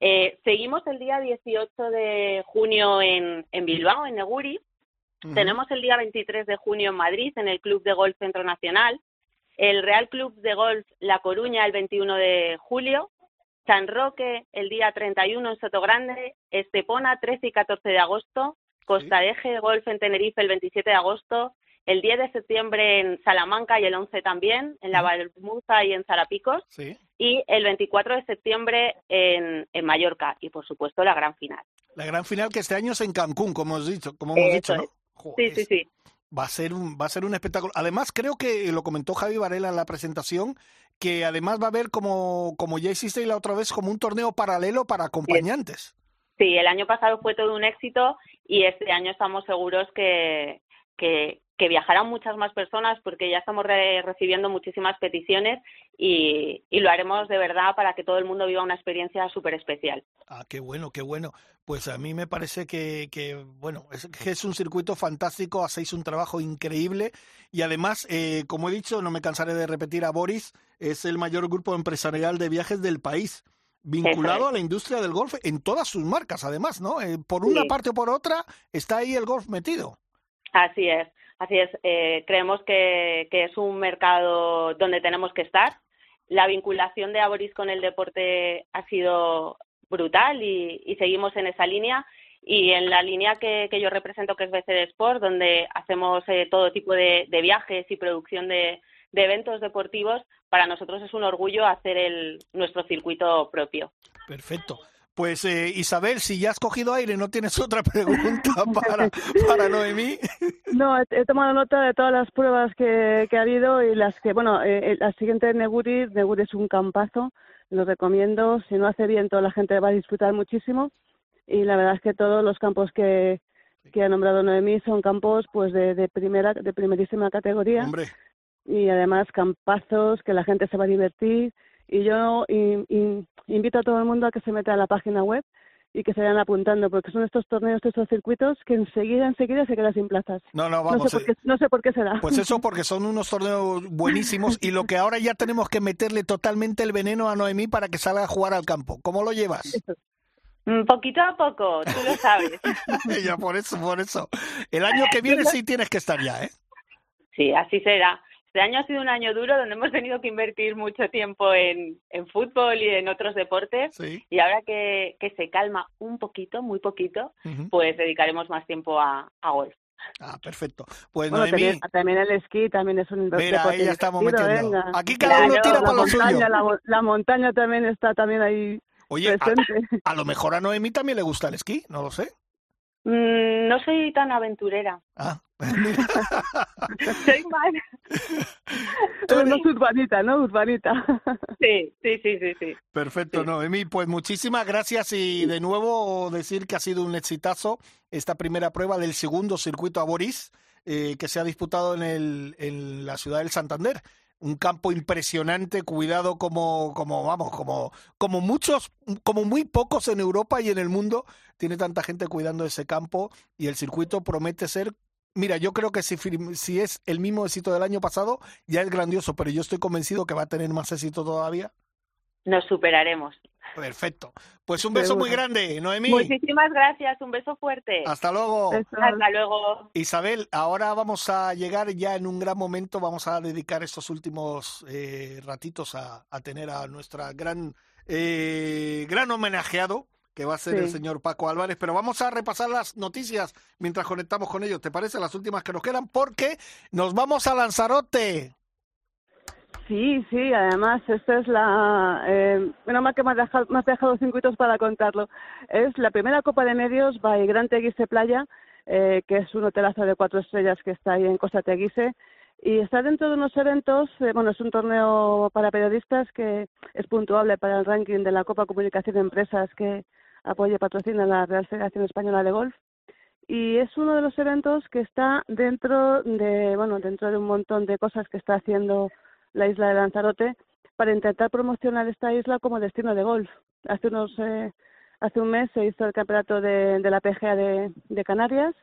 Eh, seguimos el día 18 de junio en, en Bilbao, en Neguri. Tenemos el día 23 de junio en Madrid, en el Club de Golf Centro Nacional. El Real Club de Golf La Coruña el 21 de julio. San Roque el día 31 en Sotogrande. Estepona 13 y 14 de agosto. Costa Eje Golf en Tenerife el 27 de agosto. El 10 de septiembre en Salamanca y el 11 también, en la Valmuza y en Zarapicos, Sí. y el 24 de septiembre en, en Mallorca, y por supuesto la gran final. La gran final que este año es en Cancún, como hemos dicho, como hemos Eso dicho, ¿no? Sí, sí, sí. Va a ser un, va a ser un espectáculo. Además, creo que lo comentó Javi Varela en la presentación, que además va a haber como, como ya hiciste la otra vez, como un torneo paralelo para acompañantes. Sí, el año pasado fue todo un éxito y este año estamos seguros que, que, que viajarán muchas más personas porque ya estamos re- recibiendo muchísimas peticiones y, y lo haremos de verdad para que todo el mundo viva una experiencia súper especial. Ah, qué bueno, qué bueno. Pues a mí me parece que, que bueno, es, que es un circuito fantástico, hacéis un trabajo increíble y además, eh, como he dicho, no me cansaré de repetir a Boris, es el mayor grupo empresarial de viajes del país, vinculado es. a la industria del golf en todas sus marcas, además, ¿no? Eh, por una Sí. parte o por otra está ahí el golf metido. Así es, así es. Eh, creemos que, que es un mercado donde tenemos que estar. La vinculación de Aboris con el deporte ha sido brutal y, seguimos en esa línea. Y en la línea que, yo represento, que es BCD Sport, donde hacemos eh, todo tipo de, viajes y producción de, de eventos deportivos, para nosotros es un orgullo hacer el, nuestro circuito propio. Perfecto. Pues eh, Isabel, si ya has cogido aire, ¿no tienes otra pregunta para, para Noemí? No, he, he tomado nota de todas las pruebas que, que ha habido y las que, bueno, eh, eh, la siguiente Neguri, Neguri es un campazo, lo recomiendo, si no hace viento la gente va a disfrutar muchísimo. Y la verdad es que todos los campos que, que ha nombrado Noemí son campos pues de, de primera, de primerísima categoría. Hombre, y además campazos que la gente se va a divertir y yo in- in- invito a todo el mundo a que se meta a la página web y que se vayan apuntando porque son estos torneos, estos circuitos que enseguida, enseguida se quedan sin plazas. no, no, No vamos. sé, por eh, qué, no sé por qué será. Pues eso porque son unos torneos buenísimos y lo que ahora ya tenemos que meterle totalmente el veneno a Noemí para que salga a jugar al campo. ¿Cómo lo llevas? Mm, Poquito a poco, tú lo sabes. ya por eso, por eso. El año que viene sí tienes que estar ya, ¿eh? Sí, así será. Este año ha sido un año duro donde hemos tenido que invertir mucho tiempo en, en fútbol y en otros deportes. Sí. Y ahora que, que se calma un poquito, muy poquito, pues dedicaremos más tiempo a, a golf. Ah, perfecto. Pues Bueno, Noemí, también, también el esquí también es un mira, ahí ya estamos metiendo. venga. Aquí cada uno tira la para lo suyo. montaña, la, mo- la montaña también está también ahí Oye, a, presente. a lo mejor a Noemí también le gusta el esquí, no lo sé. Mm, no soy tan aventurera. Ah, Soy más. Pero no es urbanita, ¿no? Urbanita. Sí, sí, sí, sí, sí. Perfecto, Sí. Noemí. Pues muchísimas gracias y de nuevo decir que ha sido un exitazo esta primera prueba del segundo circuito a Boris eh, que se ha disputado en, el, en la ciudad del Santander. Un campo impresionante, cuidado como, como vamos, como, como muchos, como muy pocos en Europa y en el mundo tiene tanta gente cuidando ese campo y el circuito promete ser Mira, yo creo que si, si es el mismo éxito del año pasado, ya es grandioso, pero yo estoy convencido que va a tener más éxito todavía. Nos superaremos. Perfecto. Pues un beso muy grande, Noemí. Muchísimas gracias, un beso fuerte. Hasta luego. Hasta luego. Isabel, ahora vamos a llegar ya en un gran momento, vamos a dedicar estos últimos eh, ratitos a, a tener a nuestra gran, eh, gran homenajeado, que va a ser el señor Paco Álvarez, pero vamos a repasar las noticias mientras conectamos con ellos, ¿te parece? Las últimas que nos quedan, porque nos vamos a Lanzarote. Sí, sí, además, esta es la. Eh, bueno, más que me has, dejado, me has dejado para contarlo. Es la primera Copa de Medios by Gran Teguise Playa, eh, que es un hotelazo de cuatro estrellas que está ahí en Costa Teguise. Y está dentro de unos eventos, eh, bueno, es un torneo para periodistas que es puntuable para el ranking de la Copa Comunicación de Empresas que apoya y patrocina la Real Federación Española de Golf y es uno de los eventos que está dentro de bueno dentro de un montón de cosas que está haciendo la isla de Lanzarote para intentar promocionar esta isla como destino de golf. Hace unos eh, hace un mes se hizo el campeonato de, de la PGA de, de Canarias.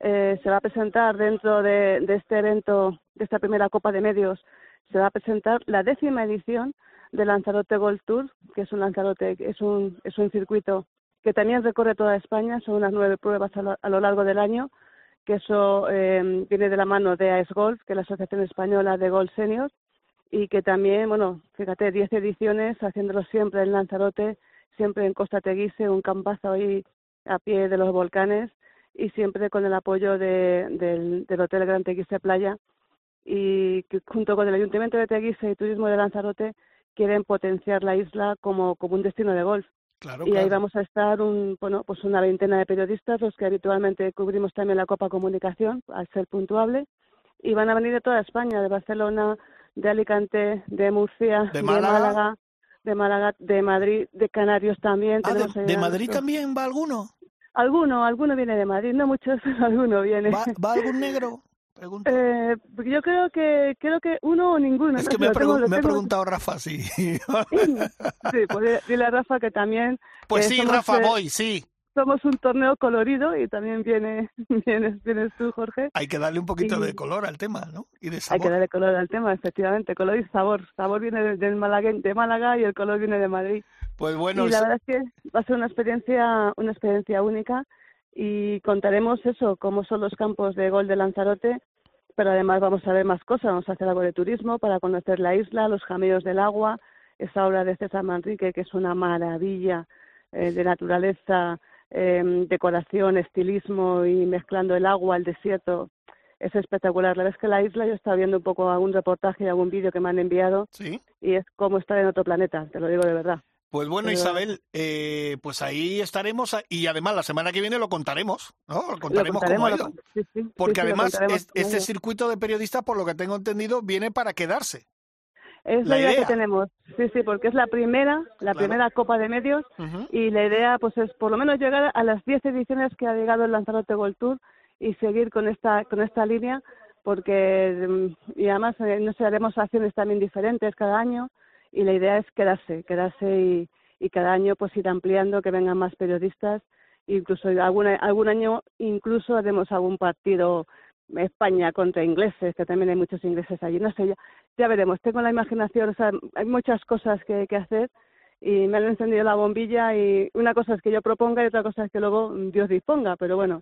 Eh, se va a presentar dentro de, este evento de esta primera Copa de Medios se va a presentar la décima edición de Lanzarote Golf Tour que es un Lanzarote es un es un circuito que también recorre toda España, son unas nueve pruebas a lo, a lo largo del año, que eso eh, viene de la mano de AES Golf, que es la Asociación Española de Golf Senior, y que también, bueno, fíjate, diez ediciones haciéndolo siempre en Lanzarote, siempre en Costa Teguise, un campazo ahí a pie de los volcanes, y siempre con el apoyo de, del, del Hotel Gran Teguise Playa y que junto con el Ayuntamiento de Teguise y Turismo de Lanzarote quieren potenciar la isla como, como un destino de golf. Claro, y ahí vamos a estar un, bueno, pues una veintena de periodistas, los que habitualmente cubrimos también la Copa Comunicación, al ser puntuable, y van a venir de toda España, de Barcelona, de Alicante, de Murcia, ¿De Málaga? de Málaga, de Madrid, de Canarios también. Ah, de, de Madrid nuestros- también va alguno? Alguno, alguno viene de Madrid, no muchos, pero alguno viene. ¿Va, va algún negro? Eh, yo creo que creo que uno o ninguno. es que me tengo- pregun- lo me ha tengo- preguntado Rafa, sí. Sí, pues dile- a Rafa que también pues Eh, sí, Rafa, eh, voy, sí. Somos un torneo colorido y también viene, vienes, vienes tú, Jorge. Hay que darle un poquito y- de color al tema, ¿no? Y de Hay sabor. que darle color al tema, efectivamente, color y sabor. Sabor viene de- del Málaga, de Málaga y el color viene de Madrid. Pues bueno, y la es- verdad es que va a ser una experiencia, una experiencia única y contaremos eso, cómo son los campos de gol de Lanzarote, pero además vamos a ver más cosas, vamos a hacer algo de turismo para conocer la isla, los jameos del agua, esa obra de César Manrique que es una maravilla eh, de naturaleza, eh, decoración, estilismo y mezclando el agua, el desierto. Es espectacular. La verdad es que la isla, yo estaba viendo un poco algún reportaje y algún vídeo que me han enviado sí. y es como estar en otro planeta, te lo digo de verdad. Pues bueno, Pero- Isabel, eh, pues ahí estaremos y además la semana que viene lo contaremos, ¿no? Lo Lo contaremos cómo ha ido. lo- sí, sí, sí, Porque sí, además es- este circuito de periodistas, por lo que tengo entendido, viene para quedarse. Es la la, idea, idea. que tenemos, sí, sí, porque es la primera, la Claro. primera Copa de Medios y la idea pues es por lo menos llegar a las 10 ediciones que ha llegado el Lanzarote Gold Tour y seguir con esta con esta línea porque mm, y además eh, no sé haremos acciones también diferentes cada año y la idea es quedarse quedarse y, y cada año pues ir ampliando que vengan más periodistas incluso algún algún año incluso haremos algún partido España contra ingleses que también hay muchos ingleses allí no sé ya, ya veremos tengo la imaginación o sea hay muchas cosas que, que hacer y me han encendido la bombilla y una cosa es que yo proponga y otra cosa es que luego Dios disponga, pero bueno,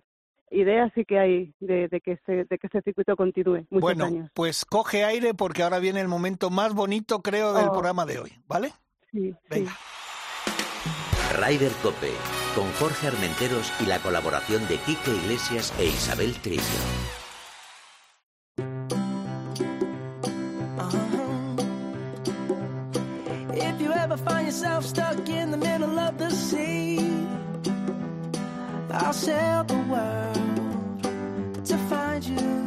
ideas sí que hay de, de que se, de que este circuito continúe muchos Bueno, años. pues coge aire porque ahora viene el momento más bonito, creo, del Oh. programa de hoy, ¿vale? Sí, sí. Venga. Rider Cope, con Jorge Armenteros y la colaboración de Quique Iglesias e Isabel Trillo.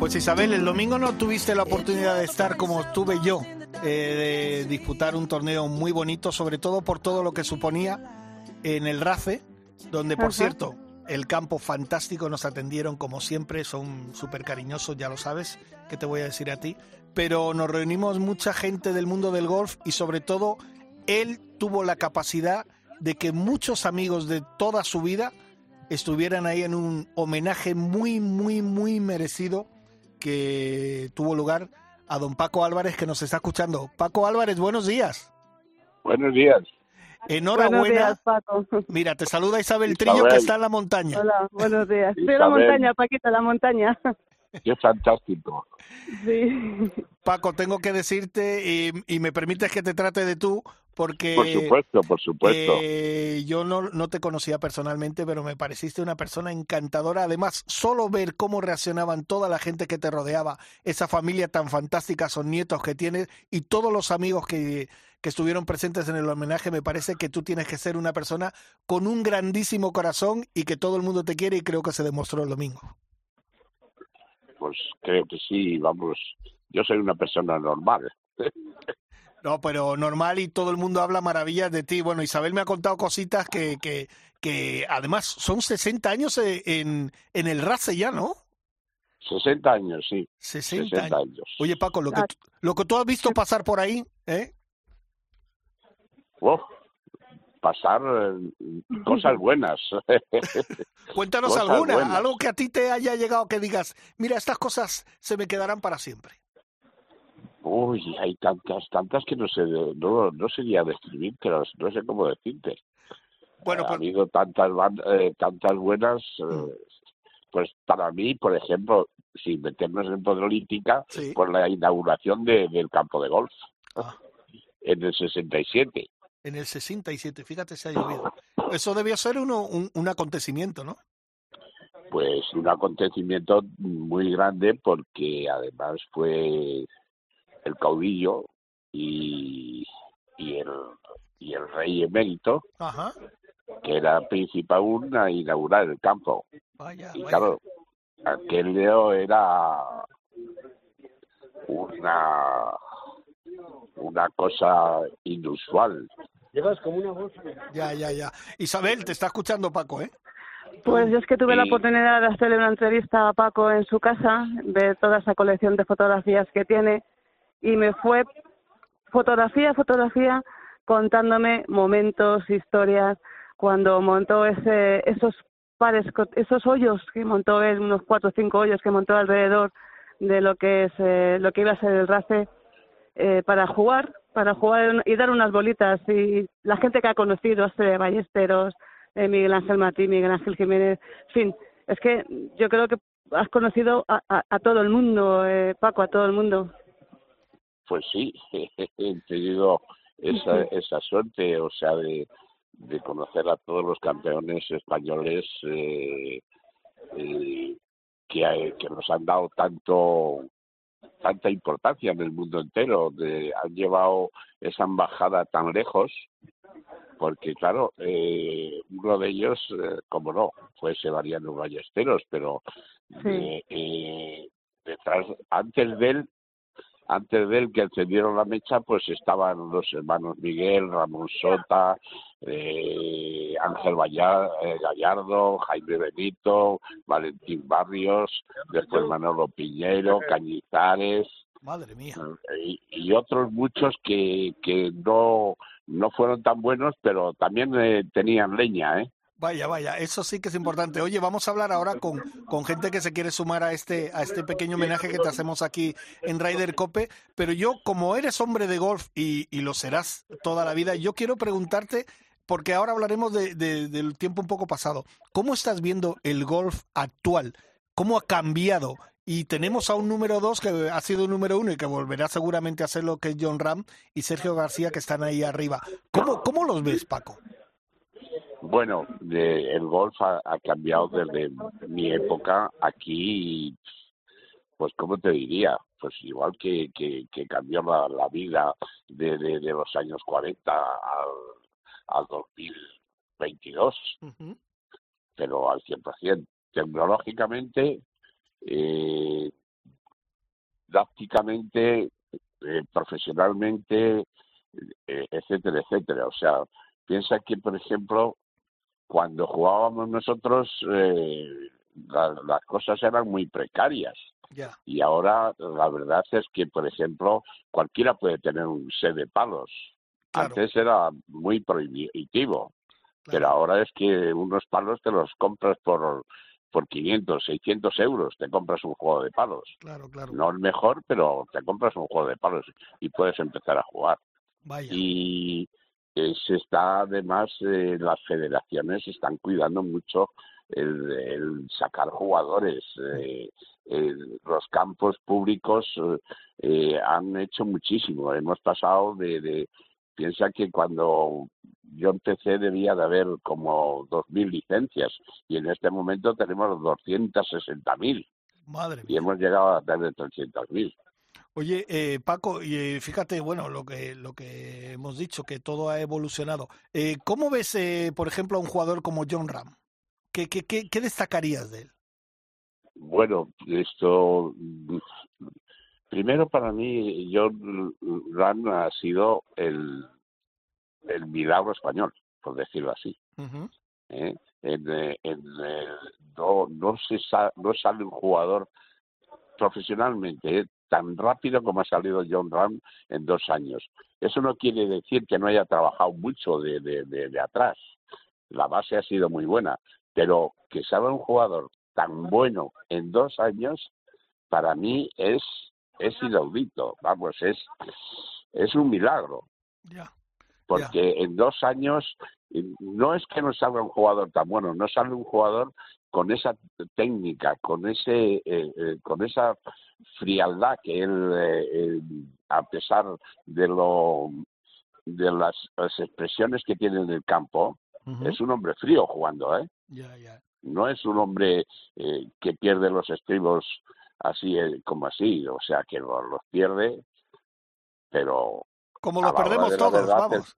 Pues Isabel, el domingo no tuviste la oportunidad de estar como estuve yo, eh, de disputar un torneo muy bonito, sobre todo por todo lo que suponía en el RACE, donde por Ajá. cierto, el campo fantástico nos atendieron como siempre, son súper cariñosos, ya lo sabes, ¿qué te voy a decir a ti? Pero nos reunimos mucha gente del mundo del golf y sobre todo él tuvo la capacidad de que muchos amigos de toda su vida estuvieran ahí en un homenaje muy, muy, muy merecido que tuvo lugar a don Paco Álvarez que nos está escuchando. Paco Álvarez, buenos días. Buenos días. Enhorabuena. Buenos días, Paco. Mira, te saluda Isabel Isabel. Trillo que está en la montaña. Hola, buenos días. Estoy en la montaña, Paquita, la montaña. Qué fantástico. Sí. Paco, tengo que decirte y, y me permites que te trate de tú porque Por supuesto, por supuesto. eh, yo no, no te conocía personalmente, pero me pareciste una persona encantadora. Además, solo ver cómo reaccionaban toda la gente que te rodeaba, esa familia tan fantástica, son nietos que tienes y todos los amigos que, que estuvieron presentes en el homenaje, me parece que tú tienes que ser una persona con un grandísimo corazón y que todo el mundo te quiere y creo que se demostró el domingo. Pues creo que sí, vamos. Yo soy una persona normal. No, pero normal y todo el mundo habla maravillas de ti. Bueno, Isabel me ha contado cositas que, que, que además son 60 años eh, en, en el RACE ya, ¿no? 60 años, sí. 60, 60 años. años. Oye, Paco, lo que, Ah. tú- lo que tú has visto pasar por ahí, ¿eh? Uf, pasar eh, cosas buenas. Cuéntanos Cosas alguna, buenas. algo que a ti te haya llegado que digas, mira, estas cosas se me quedarán para siempre. Uy, hay tantas, tantas que no sé, no, no sería describírtelas, no sé cómo decirte. Bueno, ha pues habido tantas eh, tantas buenas eh, pues para mí por ejemplo sin meternos en política sí. por la inauguración de- del campo de golf Ah. en el 67 en el 67, fíjate si ha llovido. Eso debió ser uno, un, un acontecimiento, ¿no? pues un acontecimiento muy grande porque además fue el caudillo y, y el y el rey emérito Ajá. que era príncipe aún a inaugurar el campo Vaya, y vaya. claro aquel leo era una una cosa inusual Llevas como una voz. Ya, ya, ya. Isabel, te está escuchando Paco, ¿eh? Pues yo es que tuve la oportunidad de hacerle una entrevista a Paco en su casa, de toda esa colección de fotografías que tiene, y me fue fotografía, fotografía, contándome momentos, historias, cuando montó ese, esos pares, esos hoyos que montó él, unos cuatro o cinco hoyos que montó alrededor de lo que es, eh, lo que iba a ser el RACE, eh, para jugar, para jugar y dar unas bolitas. Y la gente que ha conocido, este Ballesteros, eh, Miguel Ángel Martín, Miguel Ángel Jiménez, en fin, es que yo creo que has conocido a, a, a todo el mundo, eh, Paco, a todo el mundo. Pues sí he tenido esa esa suerte o sea de de conocer a todos los campeones españoles eh, eh, que, nos han dado tanto tanta importancia en el mundo entero, de, han llevado esa embajada tan lejos, porque claro, eh, uno de ellos, eh, como no, fue Severiano Ballesteros, pero eh, detrás, antes de él, antes de él que encendieron la mecha, pues estaban los hermanos Miguel, Ramón Sota, eh, Ángel eh, Gallardo, Jaime Benito, Valentín Barrios, después Manolo Piñero, Cañizares Madre mía. y, y otros muchos que, que no, no fueron tan buenos, pero también eh, tenían leña, ¿eh? Vaya, vaya, eso sí que es importante. Oye, vamos a hablar ahora con, con gente que se quiere sumar a este, a este pequeño homenaje que te hacemos aquí en Ryder Cope. Pero yo, como eres hombre de golf y, y lo serás toda la vida, yo quiero preguntarte, porque ahora hablaremos de, de- del tiempo un poco pasado, ¿cómo estás viendo el golf actual? ¿Cómo ha cambiado? Y tenemos a un número dos que ha sido un número uno y que volverá seguramente a ser lo que es John Ram y Sergio García que están ahí arriba. ¿Cómo, cómo los ves, Paco? Bueno, de- el golf ha, ha cambiado desde mi época aquí, pues, ¿cómo te diría? Pues igual que, que, que cambió la, la vida de, de, de los años 40 al, al 2022, Ujú. pero al 100%. Tecnológicamente, eh, prácticamente, eh, profesionalmente, eh, etcétera, etcétera. O sea, piensa que, por ejemplo, cuando jugábamos nosotros, eh, la- las cosas eran muy precarias. Y ahora la verdad es que, por ejemplo, cualquiera puede tener un set de palos. Claro. Antes era muy prohibitivo, pero ahora es que unos palos te los compras por por 500, 600 euros, te compras un juego de palos. Claro, claro. No el mejor, pero te compras un juego de palos y puedes empezar a jugar. Vaya. Y se está, además, eh, las federaciones están cuidando mucho el, el sacar jugadores. eh, eh, los campos públicos eh, eh, han hecho muchísimo. Hemos pasado de, de- Piensa que cuando yo empecé debía de haber como 2.000 licencias y en este momento tenemos 260.000 Madre y hemos llegado a tener 300.000. Oye, eh, Paco, y eh, fíjate, bueno, lo que lo que hemos dicho, que todo ha evolucionado. Eh, ¿Cómo ves, eh, por ejemplo, a un jugador como John Ram? ¿Qué, qué, qué, qué destacarías de él? Bueno, esto mm, primero para mí John Ram ha sido el, el milagro español, por decirlo así. ¿eh? En, eh, en, no, no, se no sale un jugador profesionalmente ¿eh? Tan rápido como ha salido John Ram en dos años. Eso no quiere decir que no haya trabajado mucho de, de, de- de atrás. La base ha sido muy buena, pero que salga un jugador tan bueno en dos años, para mí es, es inaudito. Vamos, es, es un milagro porque en dos años no es que no salga un jugador tan bueno, no sale un jugador con esa técnica, con ese, eh, eh, con esa frialdad que él, eh, eh, a pesar de lo, de las, las expresiones que tiene en el campo, es un hombre frío jugando, ¿eh? Ya, ya. no es un hombre eh, que pierde los estribos así eh, como así, o sea que los, los pierde, pero Como lo perdemos todos, verdad vamos.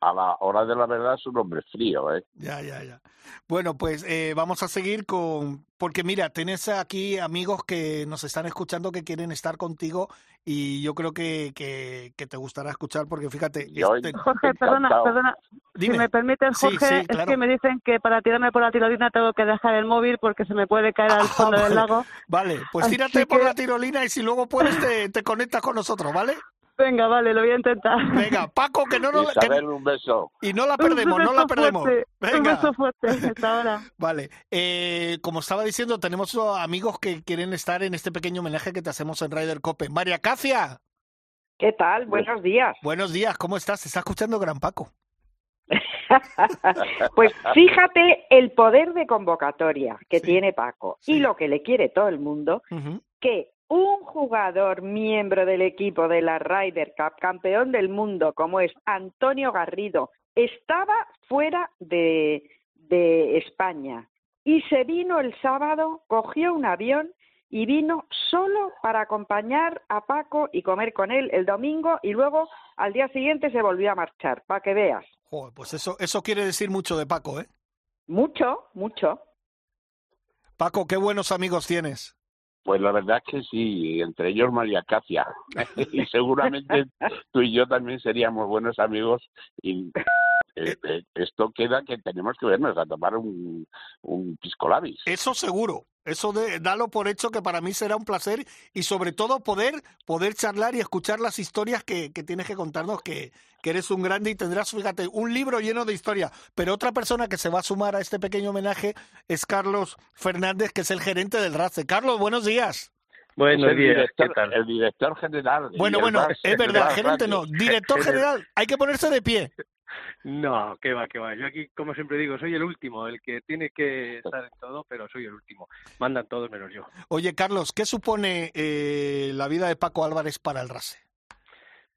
a la hora de la verdad es un hombre frío, ¿eh? Ya, ya, ya. Bueno, pues eh, vamos a seguir con... Porque mira, tenés aquí amigos que nos están escuchando que quieren estar contigo y yo creo que, que, que te gustará escuchar porque fíjate... Yo este- Jorge, perdona, Encantado. perdona. Dime. Si me permites, Jorge, sí, es claro. que me dicen que para tirarme por la tirolina tengo que dejar el móvil porque se me puede caer al Ah, fondo vale. del lago. Vale, pues Así tírate por que- la tirolina y si luego puedes te, te conectas con nosotros, ¿vale? Venga, vale, lo voy a intentar. Venga, Paco, que no, nos- que- un beso. y no la perdemos, no la perdemos. fuerte, Un Venga. beso fuerte hasta ahora. Vale, eh, como estaba diciendo, tenemos amigos que quieren estar en este pequeño homenaje que te hacemos en Ryder Cope. María Cacia, ¿Qué tal? Buenos días. buenos días, ¿cómo estás? ¿Te está escuchando Gran Paco? pues fíjate el poder de convocatoria que Sí. tiene Paco Sí. y lo que le quiere todo el mundo, que un jugador miembro del equipo de la Ryder Cup, campeón del mundo como es Antonio Garrido, estaba fuera de, de España y se vino el sábado, cogió un avión y vino solo para acompañar a Paco y comer con él el domingo y luego al día siguiente se volvió a marchar, para que veas. Joder, pues eso, eso quiere decir mucho de Paco, ¿eh? Mucho, mucho. Paco, qué buenos amigos tienes. Pues la verdad es que sí, entre ellos María Cacia. y seguramente tú y yo también seríamos buenos amigos y eh, eh, esto queda que tenemos que vernos a tomar un, un pisco labis. Eso seguro. Eso de, dalo por hecho que para mí será un placer y sobre todo poder, poder charlar y escuchar las historias que, que tienes que contarnos, que, que eres un grande y tendrás, fíjate, un libro lleno de historia. Pero otra persona que se va a sumar a este pequeño homenaje es Carlos Fernández, que es el gerente del RACE. Carlos, buenos días. Buenos días, director, ¿qué tal? El director general. Bueno, bueno, es verdad, gerente no, director general. Hay que ponerse de pie. No, que va, que va. Yo aquí, como siempre digo, soy el último, el que tiene que estar en todo, pero soy el último. Mandan todos menos yo. Oye, Carlos, ¿qué supone eh, la vida de Paco Álvarez para el RACE?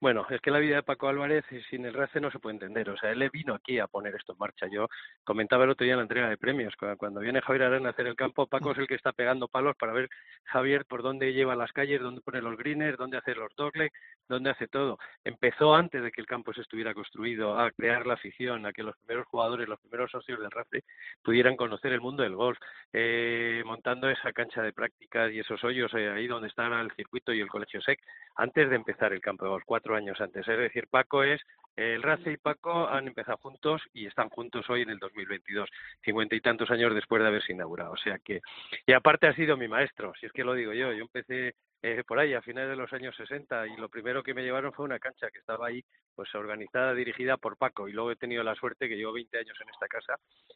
Bueno, es que la vida de Paco Álvarez sin el RACE no se puede entender. O sea, él vino aquí a poner esto en marcha. Yo comentaba el otro día en la entrega de premios, cu- cuando viene Javier Arana a hacer el campo, Paco es el que está pegando palos para ver Javier por dónde lleva las calles, dónde pone los greeners, dónde hace los dogleg, dónde hace todo. Empezó antes de que el campo se estuviera construido a crear la afición, a que los primeros jugadores, los primeros socios del RACE pudieran conocer el mundo del golf, eh, montando esa cancha de prácticas y esos hoyos eh, ahí donde están el circuito y el colegio SEC antes de empezar el campo de golf, cuatro años antes. Es decir, Paco es, eh, el Race y Paco han empezado juntos y están juntos hoy en el 2022, cincuenta y tantos años después de haberse inaugurado. O sea que, y aparte ha sido mi maestro, si es que lo digo yo, yo empecé eh, por ahí a finales de los años 60 y lo primero que me llevaron fue una cancha que estaba ahí pues organizada, dirigida por Paco y luego he tenido la suerte que llevo 20 años en esta casa,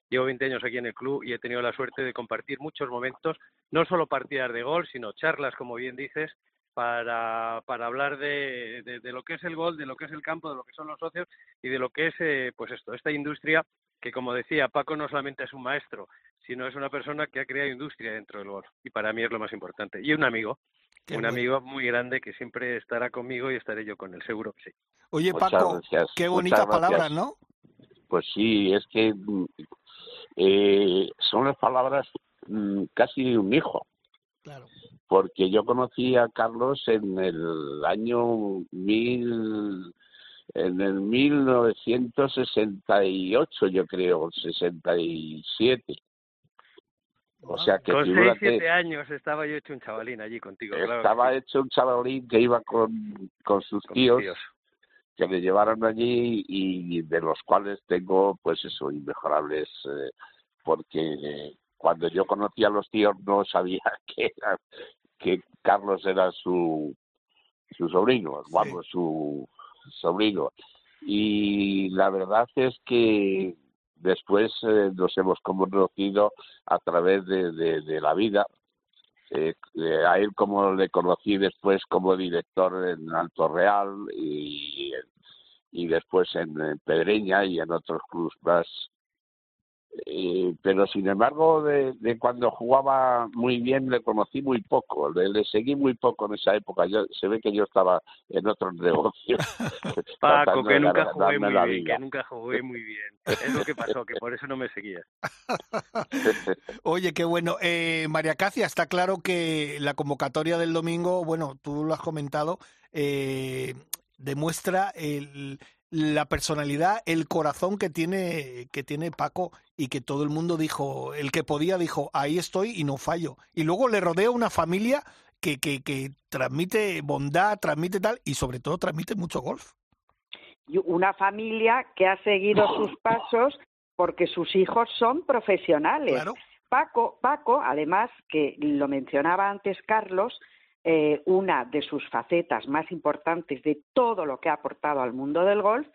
llevo 20 años aquí en el club y he tenido la suerte de compartir muchos momentos, no solo partidas de gol, sino charlas, como bien dices, para, para hablar de, de, de lo que es el gol, de lo que es el campo, de lo que son los socios y de lo que es, eh, pues esto, esta industria que, como decía, Paco no solamente es un maestro, sino es una persona que ha creado industria dentro del golf y para mí es lo más importante. Y un amigo, Qué un bueno. amigo muy grande que siempre estará conmigo y estaré yo con él, seguro que sí. Oye, Muchas Paco, gracias, qué bonitas palabras, ¿no? Pues sí, es que mm, eh, son las palabras mm, casi de un hijo. Claro. Porque yo conocí a Carlos en el año mil en el 1968 yo creo 67 o sea que Con 6, figúrate 7 años estaba yo hecho un chavalín allí contigo. claro que estaba hecho un chavalín que iba con, con sus con tíos, tíos. que le llevaron allí y de los cuales tengo pues eso inmejorables eh, porque eh, cuando yo conocí a los tíos no sabía que era, que Carlos era su su sobrino su sobrino. Y la verdad es que después eh, nos hemos conocido a través de, de, de la vida. Eh, eh, a él como le conocí después como director en Alto Real y, y después en, en Pedreña y en otros clubs más Eh, pero sin embargo, de, de, cuando jugaba muy bien le conocí muy poco, le, le, seguí muy poco en esa época. Yo, se ve que yo estaba en otros negocios. Paco, que nunca jugué muy bien, que nunca jugué muy bien. Es lo que pasó, que por eso no me seguía. Oye, qué bueno. Eh, María Cacia, está claro que la convocatoria del domingo, bueno, tú lo has comentado, eh, demuestra el, la personalidad, el corazón que tiene, que tiene Paco y que todo el mundo dijo, el que podía dijo, ahí estoy y no fallo. Y luego le rodea una familia que, que, que transmite bondad, transmite tal y sobre todo transmite mucho golf. Y una familia que ha seguido sus pasos porque sus hijos son profesionales. Claro. Paco, Paco, además, que lo mencionaba antes Carlos, eh, una de sus facetas más importantes de todo lo que ha aportado al mundo del golf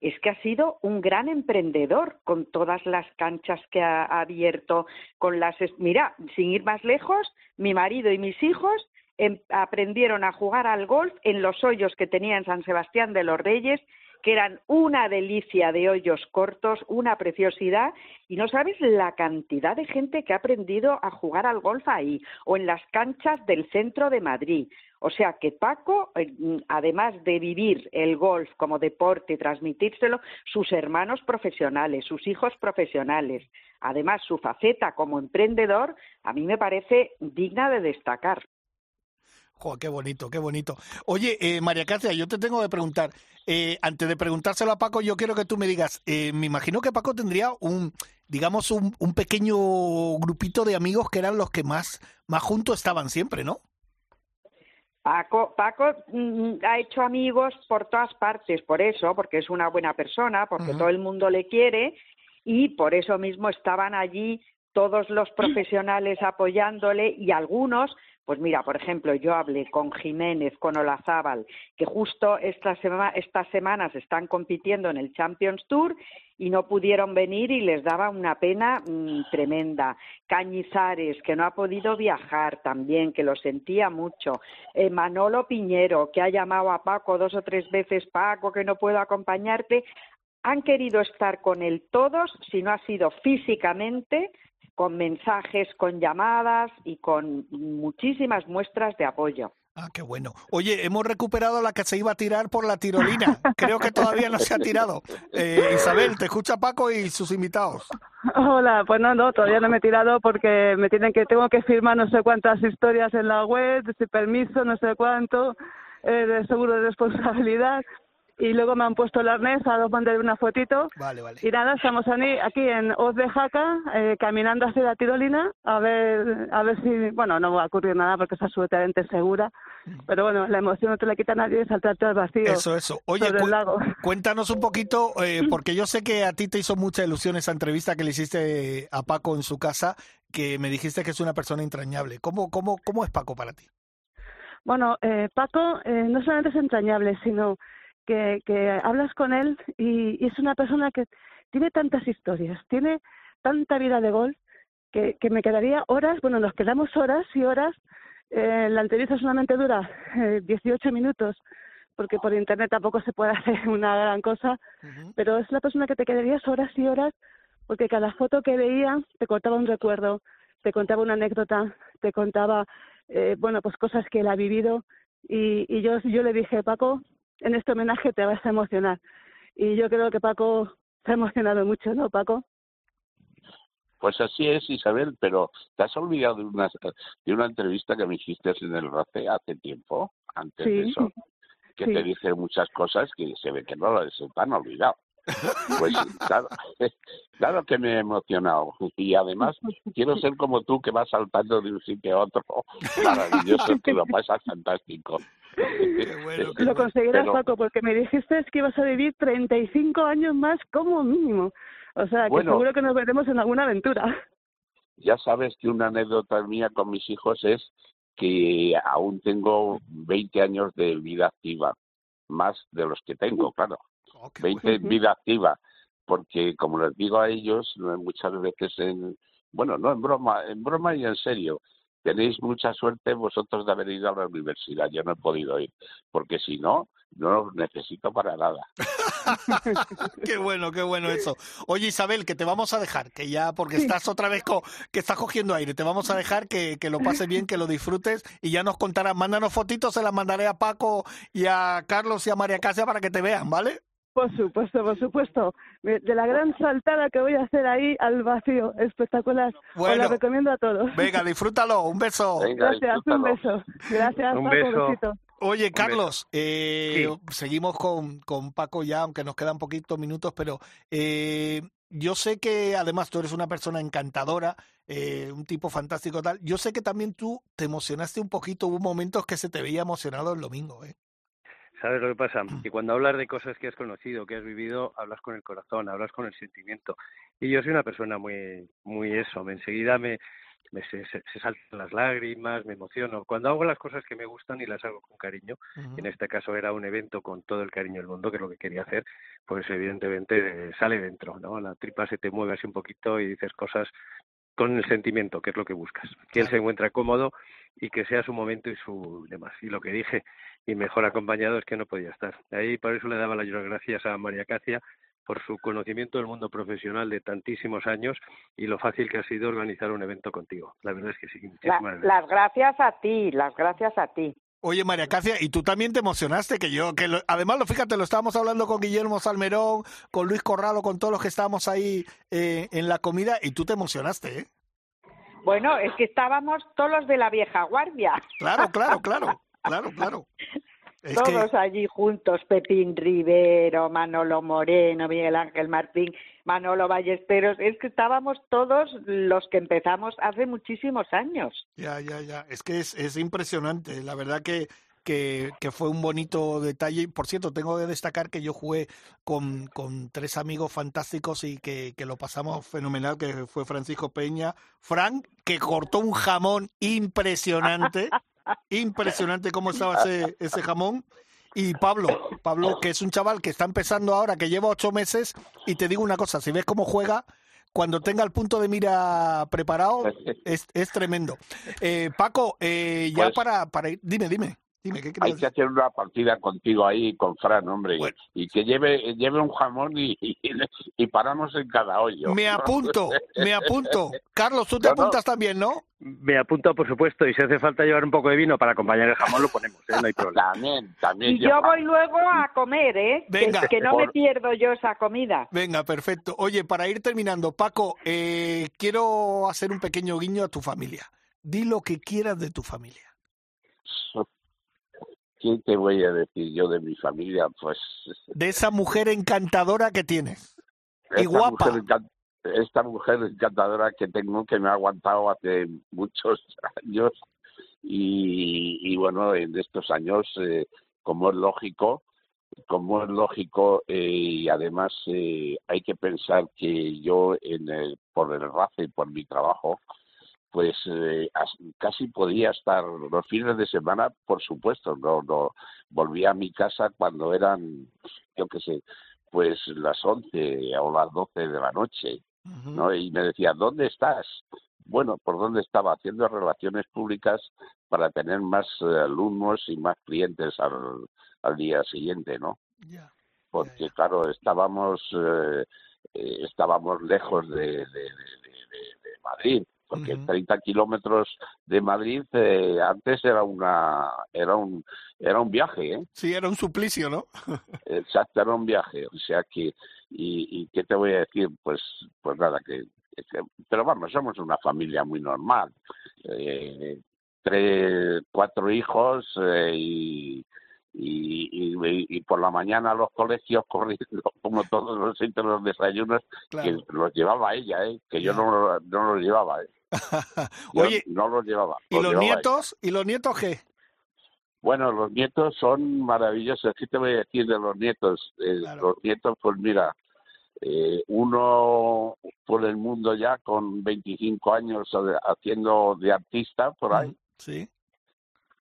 es que ha sido un gran emprendedor con todas las canchas que ha abierto, con las mira, sin ir más lejos, mi marido y mis hijos em, aprendieron a jugar al golf en los hoyos que tenía en San Sebastián de los Reyes que eran una delicia de hoyos cortos, una preciosidad, y no sabes la cantidad de gente que ha aprendido a jugar al golf ahí, o en las canchas del centro de Madrid. O sea que Paco, eh, además de vivir el golf como deporte, transmitírselo, sus hermanos profesionales, sus hijos profesionales, además su faceta como emprendedor, a mí me parece digna de destacar. Joder, qué bonito, qué bonito. Oye, eh, María Cáceres, yo te tengo que preguntar, eh, antes de preguntárselo a Paco, yo quiero que tú me digas, eh, me imagino que Paco tendría un, digamos, un, un, pequeño grupito de amigos que eran los que más, más juntos estaban siempre, ¿no? Paco, Paco mm, ha hecho amigos por todas partes, por eso, porque es una buena persona, porque uh -huh. todo el mundo le quiere y por eso mismo estaban allí todos los profesionales apoyándole y algunos pues mira, por ejemplo, yo hablé con Jiménez, con Olazábal, que justo esta estas semanas están compitiendo en el Champions Tour y no pudieron venir y les daba una pena mmm, tremenda. Cañizares, que no ha podido viajar también, que lo sentía mucho. Eh, Manolo Piñero, que ha llamado a Paco dos o tres veces, Paco, que no puedo acompañarte. Han querido estar con él todos, si no ha sido físicamente, con mensajes, con llamadas y con muchísimas muestras de apoyo. Ah, qué bueno. Oye, hemos recuperado la que se iba a tirar por la tirolina. Creo que todavía no se ha tirado. Eh, Isabel, te escucha Paco y sus invitados. Hola, pues no, no, todavía no me he tirado porque me tienen que tengo que firmar no sé cuántas historias en la web, sin permiso, no sé cuánto, eh, de seguro de responsabilidad y luego me han puesto el arnés a dos de una fotito. Vale, vale. Y nada, estamos aquí en Oz de Jaca, eh, caminando hacia la tirolina, a ver, a ver si, bueno, no va a ocurrir nada porque es absolutamente segura, pero bueno, la emoción no te la quita nadie saltarte al vacío. Eso, eso. Oye, lago. cuéntanos un poquito, eh, porque yo sé que a ti te hizo mucha ilusión esa entrevista que le hiciste a Paco en su casa, que me dijiste que es una persona entrañable. ¿Cómo, cómo, cómo es Paco para ti? Bueno, eh, Paco eh, no solamente es entrañable, sino que, que hablas con él y, y, es una persona que tiene tantas historias, tiene tanta vida de gol que, que me quedaría horas, bueno, nos quedamos horas y horas. Eh, la entrevista solamente dura eh, 18 minutos porque por internet tampoco se puede hacer una gran cosa, uh -huh. pero es la persona que te quedarías horas y horas porque cada foto que veía te contaba un recuerdo, te contaba una anécdota, te contaba, eh, bueno, pues cosas que él ha vivido y, y yo, yo le dije, Paco, en este homenaje te vas a emocionar. Y yo creo que Paco se ha emocionado mucho, ¿no, Paco? Pues así es, Isabel, pero te has olvidado de una, de una entrevista que me hiciste en el RACE hace tiempo, antes sí. de eso, que sí. te dije muchas cosas que se ve que no te han olvidado. Pues claro, claro que me he emocionado y además quiero ser como tú que vas saltando de un sitio a otro, maravilloso, que lo pasas fantástico. Bueno, lo conseguirás, Pero, Paco, porque me dijiste que ibas a vivir 35 años más como mínimo. O sea, que bueno, seguro que nos veremos en alguna aventura. Ya sabes que una anécdota mía con mis hijos es que aún tengo 20 años de vida activa, más de los que tengo, claro. Oh, 20 bueno. vida activa, porque como les digo a ellos, muchas veces en, bueno, no en broma, en broma y en serio, tenéis mucha suerte vosotros de haber ido a la universidad. Yo no he podido ir, porque si no, no lo necesito para nada. qué bueno, qué bueno eso. Oye, Isabel, que te vamos a dejar, que ya, porque estás otra vez co que estás cogiendo aire, te vamos a dejar que, que lo pases bien, que lo disfrutes y ya nos contarás. Mándanos fotitos, se las mandaré a Paco y a Carlos y a María Casia para que te vean, ¿vale? Por supuesto, por supuesto. De la gran saltada que voy a hacer ahí al vacío. Espectacular. Os la recomiendo a todos. Venga, disfrútalo. Un beso. Gracias, un beso. Gracias, un Paco, beso. besito. Oye, Carlos, eh, seguimos con, con Paco ya, aunque nos quedan poquitos minutos, pero eh, yo sé que además tú eres una persona encantadora, eh, un tipo fantástico tal. Yo sé que también tú te emocionaste un poquito, hubo momentos que se te veía emocionado el domingo, ¿eh? ¿Sabes lo que pasa? Que cuando hablas de cosas que has conocido, que has vivido, hablas con el corazón, hablas con el sentimiento. Y yo soy una persona muy, muy eso, enseguida me, me se, se, saltan las lágrimas, me emociono. Cuando hago las cosas que me gustan y las hago con cariño, en este caso era un evento con todo el cariño del mundo, que es lo que quería hacer, pues evidentemente eh, sale dentro, ¿no? La tripa se te mueve así un poquito y dices cosas con el sentimiento, que es lo que buscas. Que él se encuentra cómodo y que sea su momento y su demás. Y lo que dije, y mejor acompañado es que no podía estar. Ahí por eso le daba las gracias a María Cacia por su conocimiento del mundo profesional de tantísimos años y lo fácil que ha sido organizar un evento contigo. La verdad es que sí. La- Muchísimas gracias. las gracias a ti, las gracias a ti. Oye, María Cacia, y tú también te emocionaste, que yo, que lo- además, lo, fíjate, lo estábamos hablando con Guillermo Salmerón, con Luis Corralo, con todos los que estábamos ahí eh, en la comida, y tú te emocionaste, ¿eh? Bueno, es que estábamos todos los de la vieja guardia. Claro, claro, claro, claro, claro. Es que- Todos allí juntos, Pepín Rivero, Manolo Moreno, Miguel Ángel Martín, Manolo Ballesteros, es que estábamos todos los que empezamos hace muchísimos años. Ya, ya, ya. Es que es, es impresionante. La verdad que, que, que fue un bonito detalle. Por cierto, tengo que destacar que yo jugué con, con tres amigos fantásticos y que, que lo pasamos fenomenal, que fue Francisco Peña, Frank, que cortó un jamón impresionante. Impresionante cómo estaba ese, ese jamón. Y Pablo, Pablo, que es un chaval que está empezando ahora, que lleva ocho meses, y te digo una cosa, si ves cómo juega, cuando tenga el punto de mira preparado, es, es tremendo. Eh, Paco, eh, ya Pues- para, para ir, dime, dime, dime, ¿qué Hay que hacer una partida contigo ahí con Fran, hombre, y- Bueno. y que lleve lleve un jamón y, y, y paramos en cada hoyo. Me apunto, me apunto. Carlos, tú te No, no. apuntas también, ¿no? Me apunto, por supuesto, y si hace falta llevar un poco de vino para acompañar el jamón, lo ponemos, ¿eh? no hay problema. También, también. Y yo voy luego a comer, ¿eh? Venga. que, no me pierdo yo esa comida. Venga, perfecto. Oye, para ir terminando, Paco, eh, quiero hacer un pequeño guiño a tu familia. Di lo que quieras de tu familia. ¿Qué te voy a decir yo de mi familia? Pues De esa mujer encantadora que tienes. Y esta guapa. mujer esta mujer encantadora que tengo que me ha aguantado hace muchos años y, y bueno en estos años eh, como es lógico como es lógico eh, y además eh, hay que pensar que yo en el, por el raza y por mi trabajo pues eh, as- casi podía estar los fines de semana por supuesto no no volvía a mi casa cuando eran yo qué sé pues las 11 o las 12 de la noche ¿no? Y me decía, ¿dónde estás? Bueno, ¿por dónde estaba? Haciendo relaciones públicas para tener más eh, alumnos y más clientes al, al día siguiente, ¿no? Porque, claro, estábamos eh, eh, estábamos lejos de, de, de- de- de- de Madrid, porque Ujú. 30 kilómetros de Madrid eh, antes era una era un era un viaje, ¿eh? Sí, era un suplicio, ¿no? Exacto, era un viaje, o sea que, y, y qué te voy a decir, pues, pues nada, que, que- pero vamos, somos una familia muy normal, eh, tres, cuatro hijos eh, y, y, y, y por la mañana a los colegios corriendo, como todos los los desayunos, Claro. que los llevaba ella, ¿eh? que yo no, no los llevaba, ¿eh? Oye, no los llevaba. ¿y los llevaba nietos? ¿Y los nietos qué? Bueno, los nietos son maravillosos. ¿Qué te voy a decir de los nietos? Eh, Los nietos, pues mira, eh, uno por el mundo ya con 25 años haciendo de artista por ahí, Sí,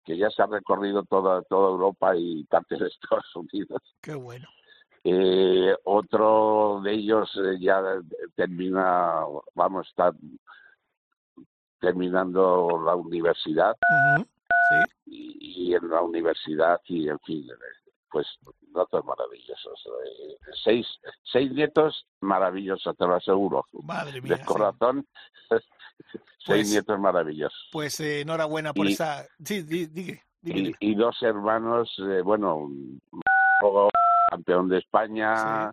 que ya se ha recorrido toda, toda Europa y parte de Estados Unidos. qué bueno. Eh, otro de ellos eh, ya termina, vamos, está terminando la universidad Sí. y, y en la universidad y en fin, pues datos maravillosos. Eh, Seis, seis nietos maravillosos, te lo aseguro. Madre mía. De corazón, seis Pues- nietos maravillosos. Pues eh, enhorabuena por Y- esa. Sí, di- Y, dos hermanos, eh, bueno, campeón de España,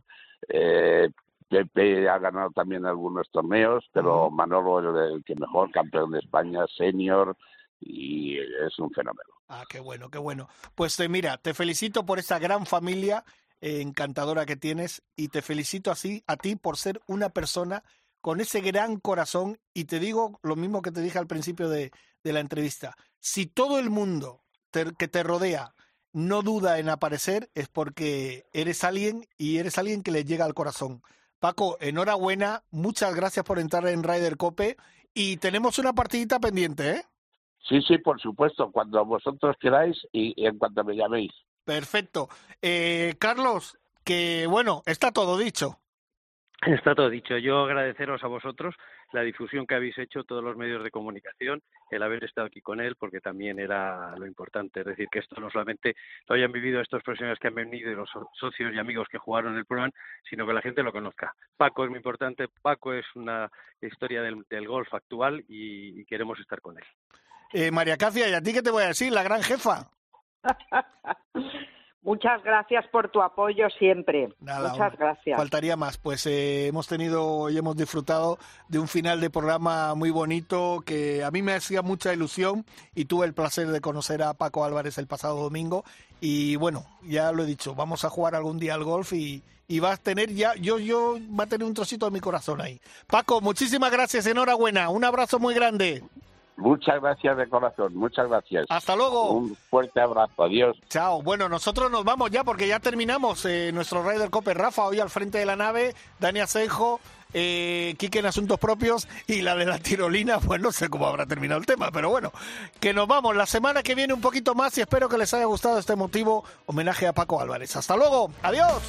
eh, Pepe ha ganado también algunos torneos, pero Manolo es el que mejor, campeón de España, senior, y es un fenómeno. Ah, qué bueno, qué bueno. Pues eh, mira, te felicito por esa gran familia eh, encantadora que tienes y te felicito así a ti por ser una persona con ese gran corazón y te digo lo mismo que te dije al principio de, de la entrevista. Si todo el mundo te- que te rodea no duda en aparecer es porque eres alguien y eres alguien que le llega al corazón. Paco, enhorabuena, muchas gracias por entrar en Ryder Cope y tenemos una partidita pendiente, ¿eh? Sí, sí, por supuesto, cuando vosotros queráis y, y en cuanto me llaméis. Perfecto. Eh, Carlos, que bueno, está todo dicho. Está todo dicho. Yo agradeceros a vosotros la difusión que habéis hecho, todos los medios de comunicación, el haber estado aquí con él, porque también era lo importante. Es decir, que esto no solamente lo hayan vivido estos profesionales que han venido y los so- socios y amigos que jugaron el programa, sino que la gente lo conozca. Paco es muy importante. Paco es una historia del, del golf actual y, y queremos estar con él. Eh, María Cacia, ¿y a ti qué te voy a decir? La gran jefa. Muchas gracias por tu apoyo siempre. Nada, Muchas gracias. Faltaría más. Pues eh, hemos tenido y hemos disfrutado de un final de programa muy bonito que a mí me hacía mucha ilusión y tuve el placer de conocer a Paco Álvarez el pasado domingo. Y bueno, ya lo he dicho, vamos a jugar algún día al golf y, y va a tener ya, yo, yo, va a tener un trocito de mi corazón ahí. Paco, muchísimas gracias, enhorabuena, un abrazo muy grande. Muchas gracias de corazón, muchas gracias. Hasta luego. Un fuerte abrazo, adiós. Chao. Bueno, nosotros nos vamos ya porque ya terminamos eh, nuestro Ryder Cope. Rafa hoy al frente de la nave, Dani Asenjo, eh, Quique en asuntos propios y la de la tirolina, pues no sé cómo habrá terminado el tema, pero bueno, que nos vamos la semana que viene un poquito más y espero que les haya gustado este motivo homenaje a Paco Álvarez. Hasta luego. Adiós.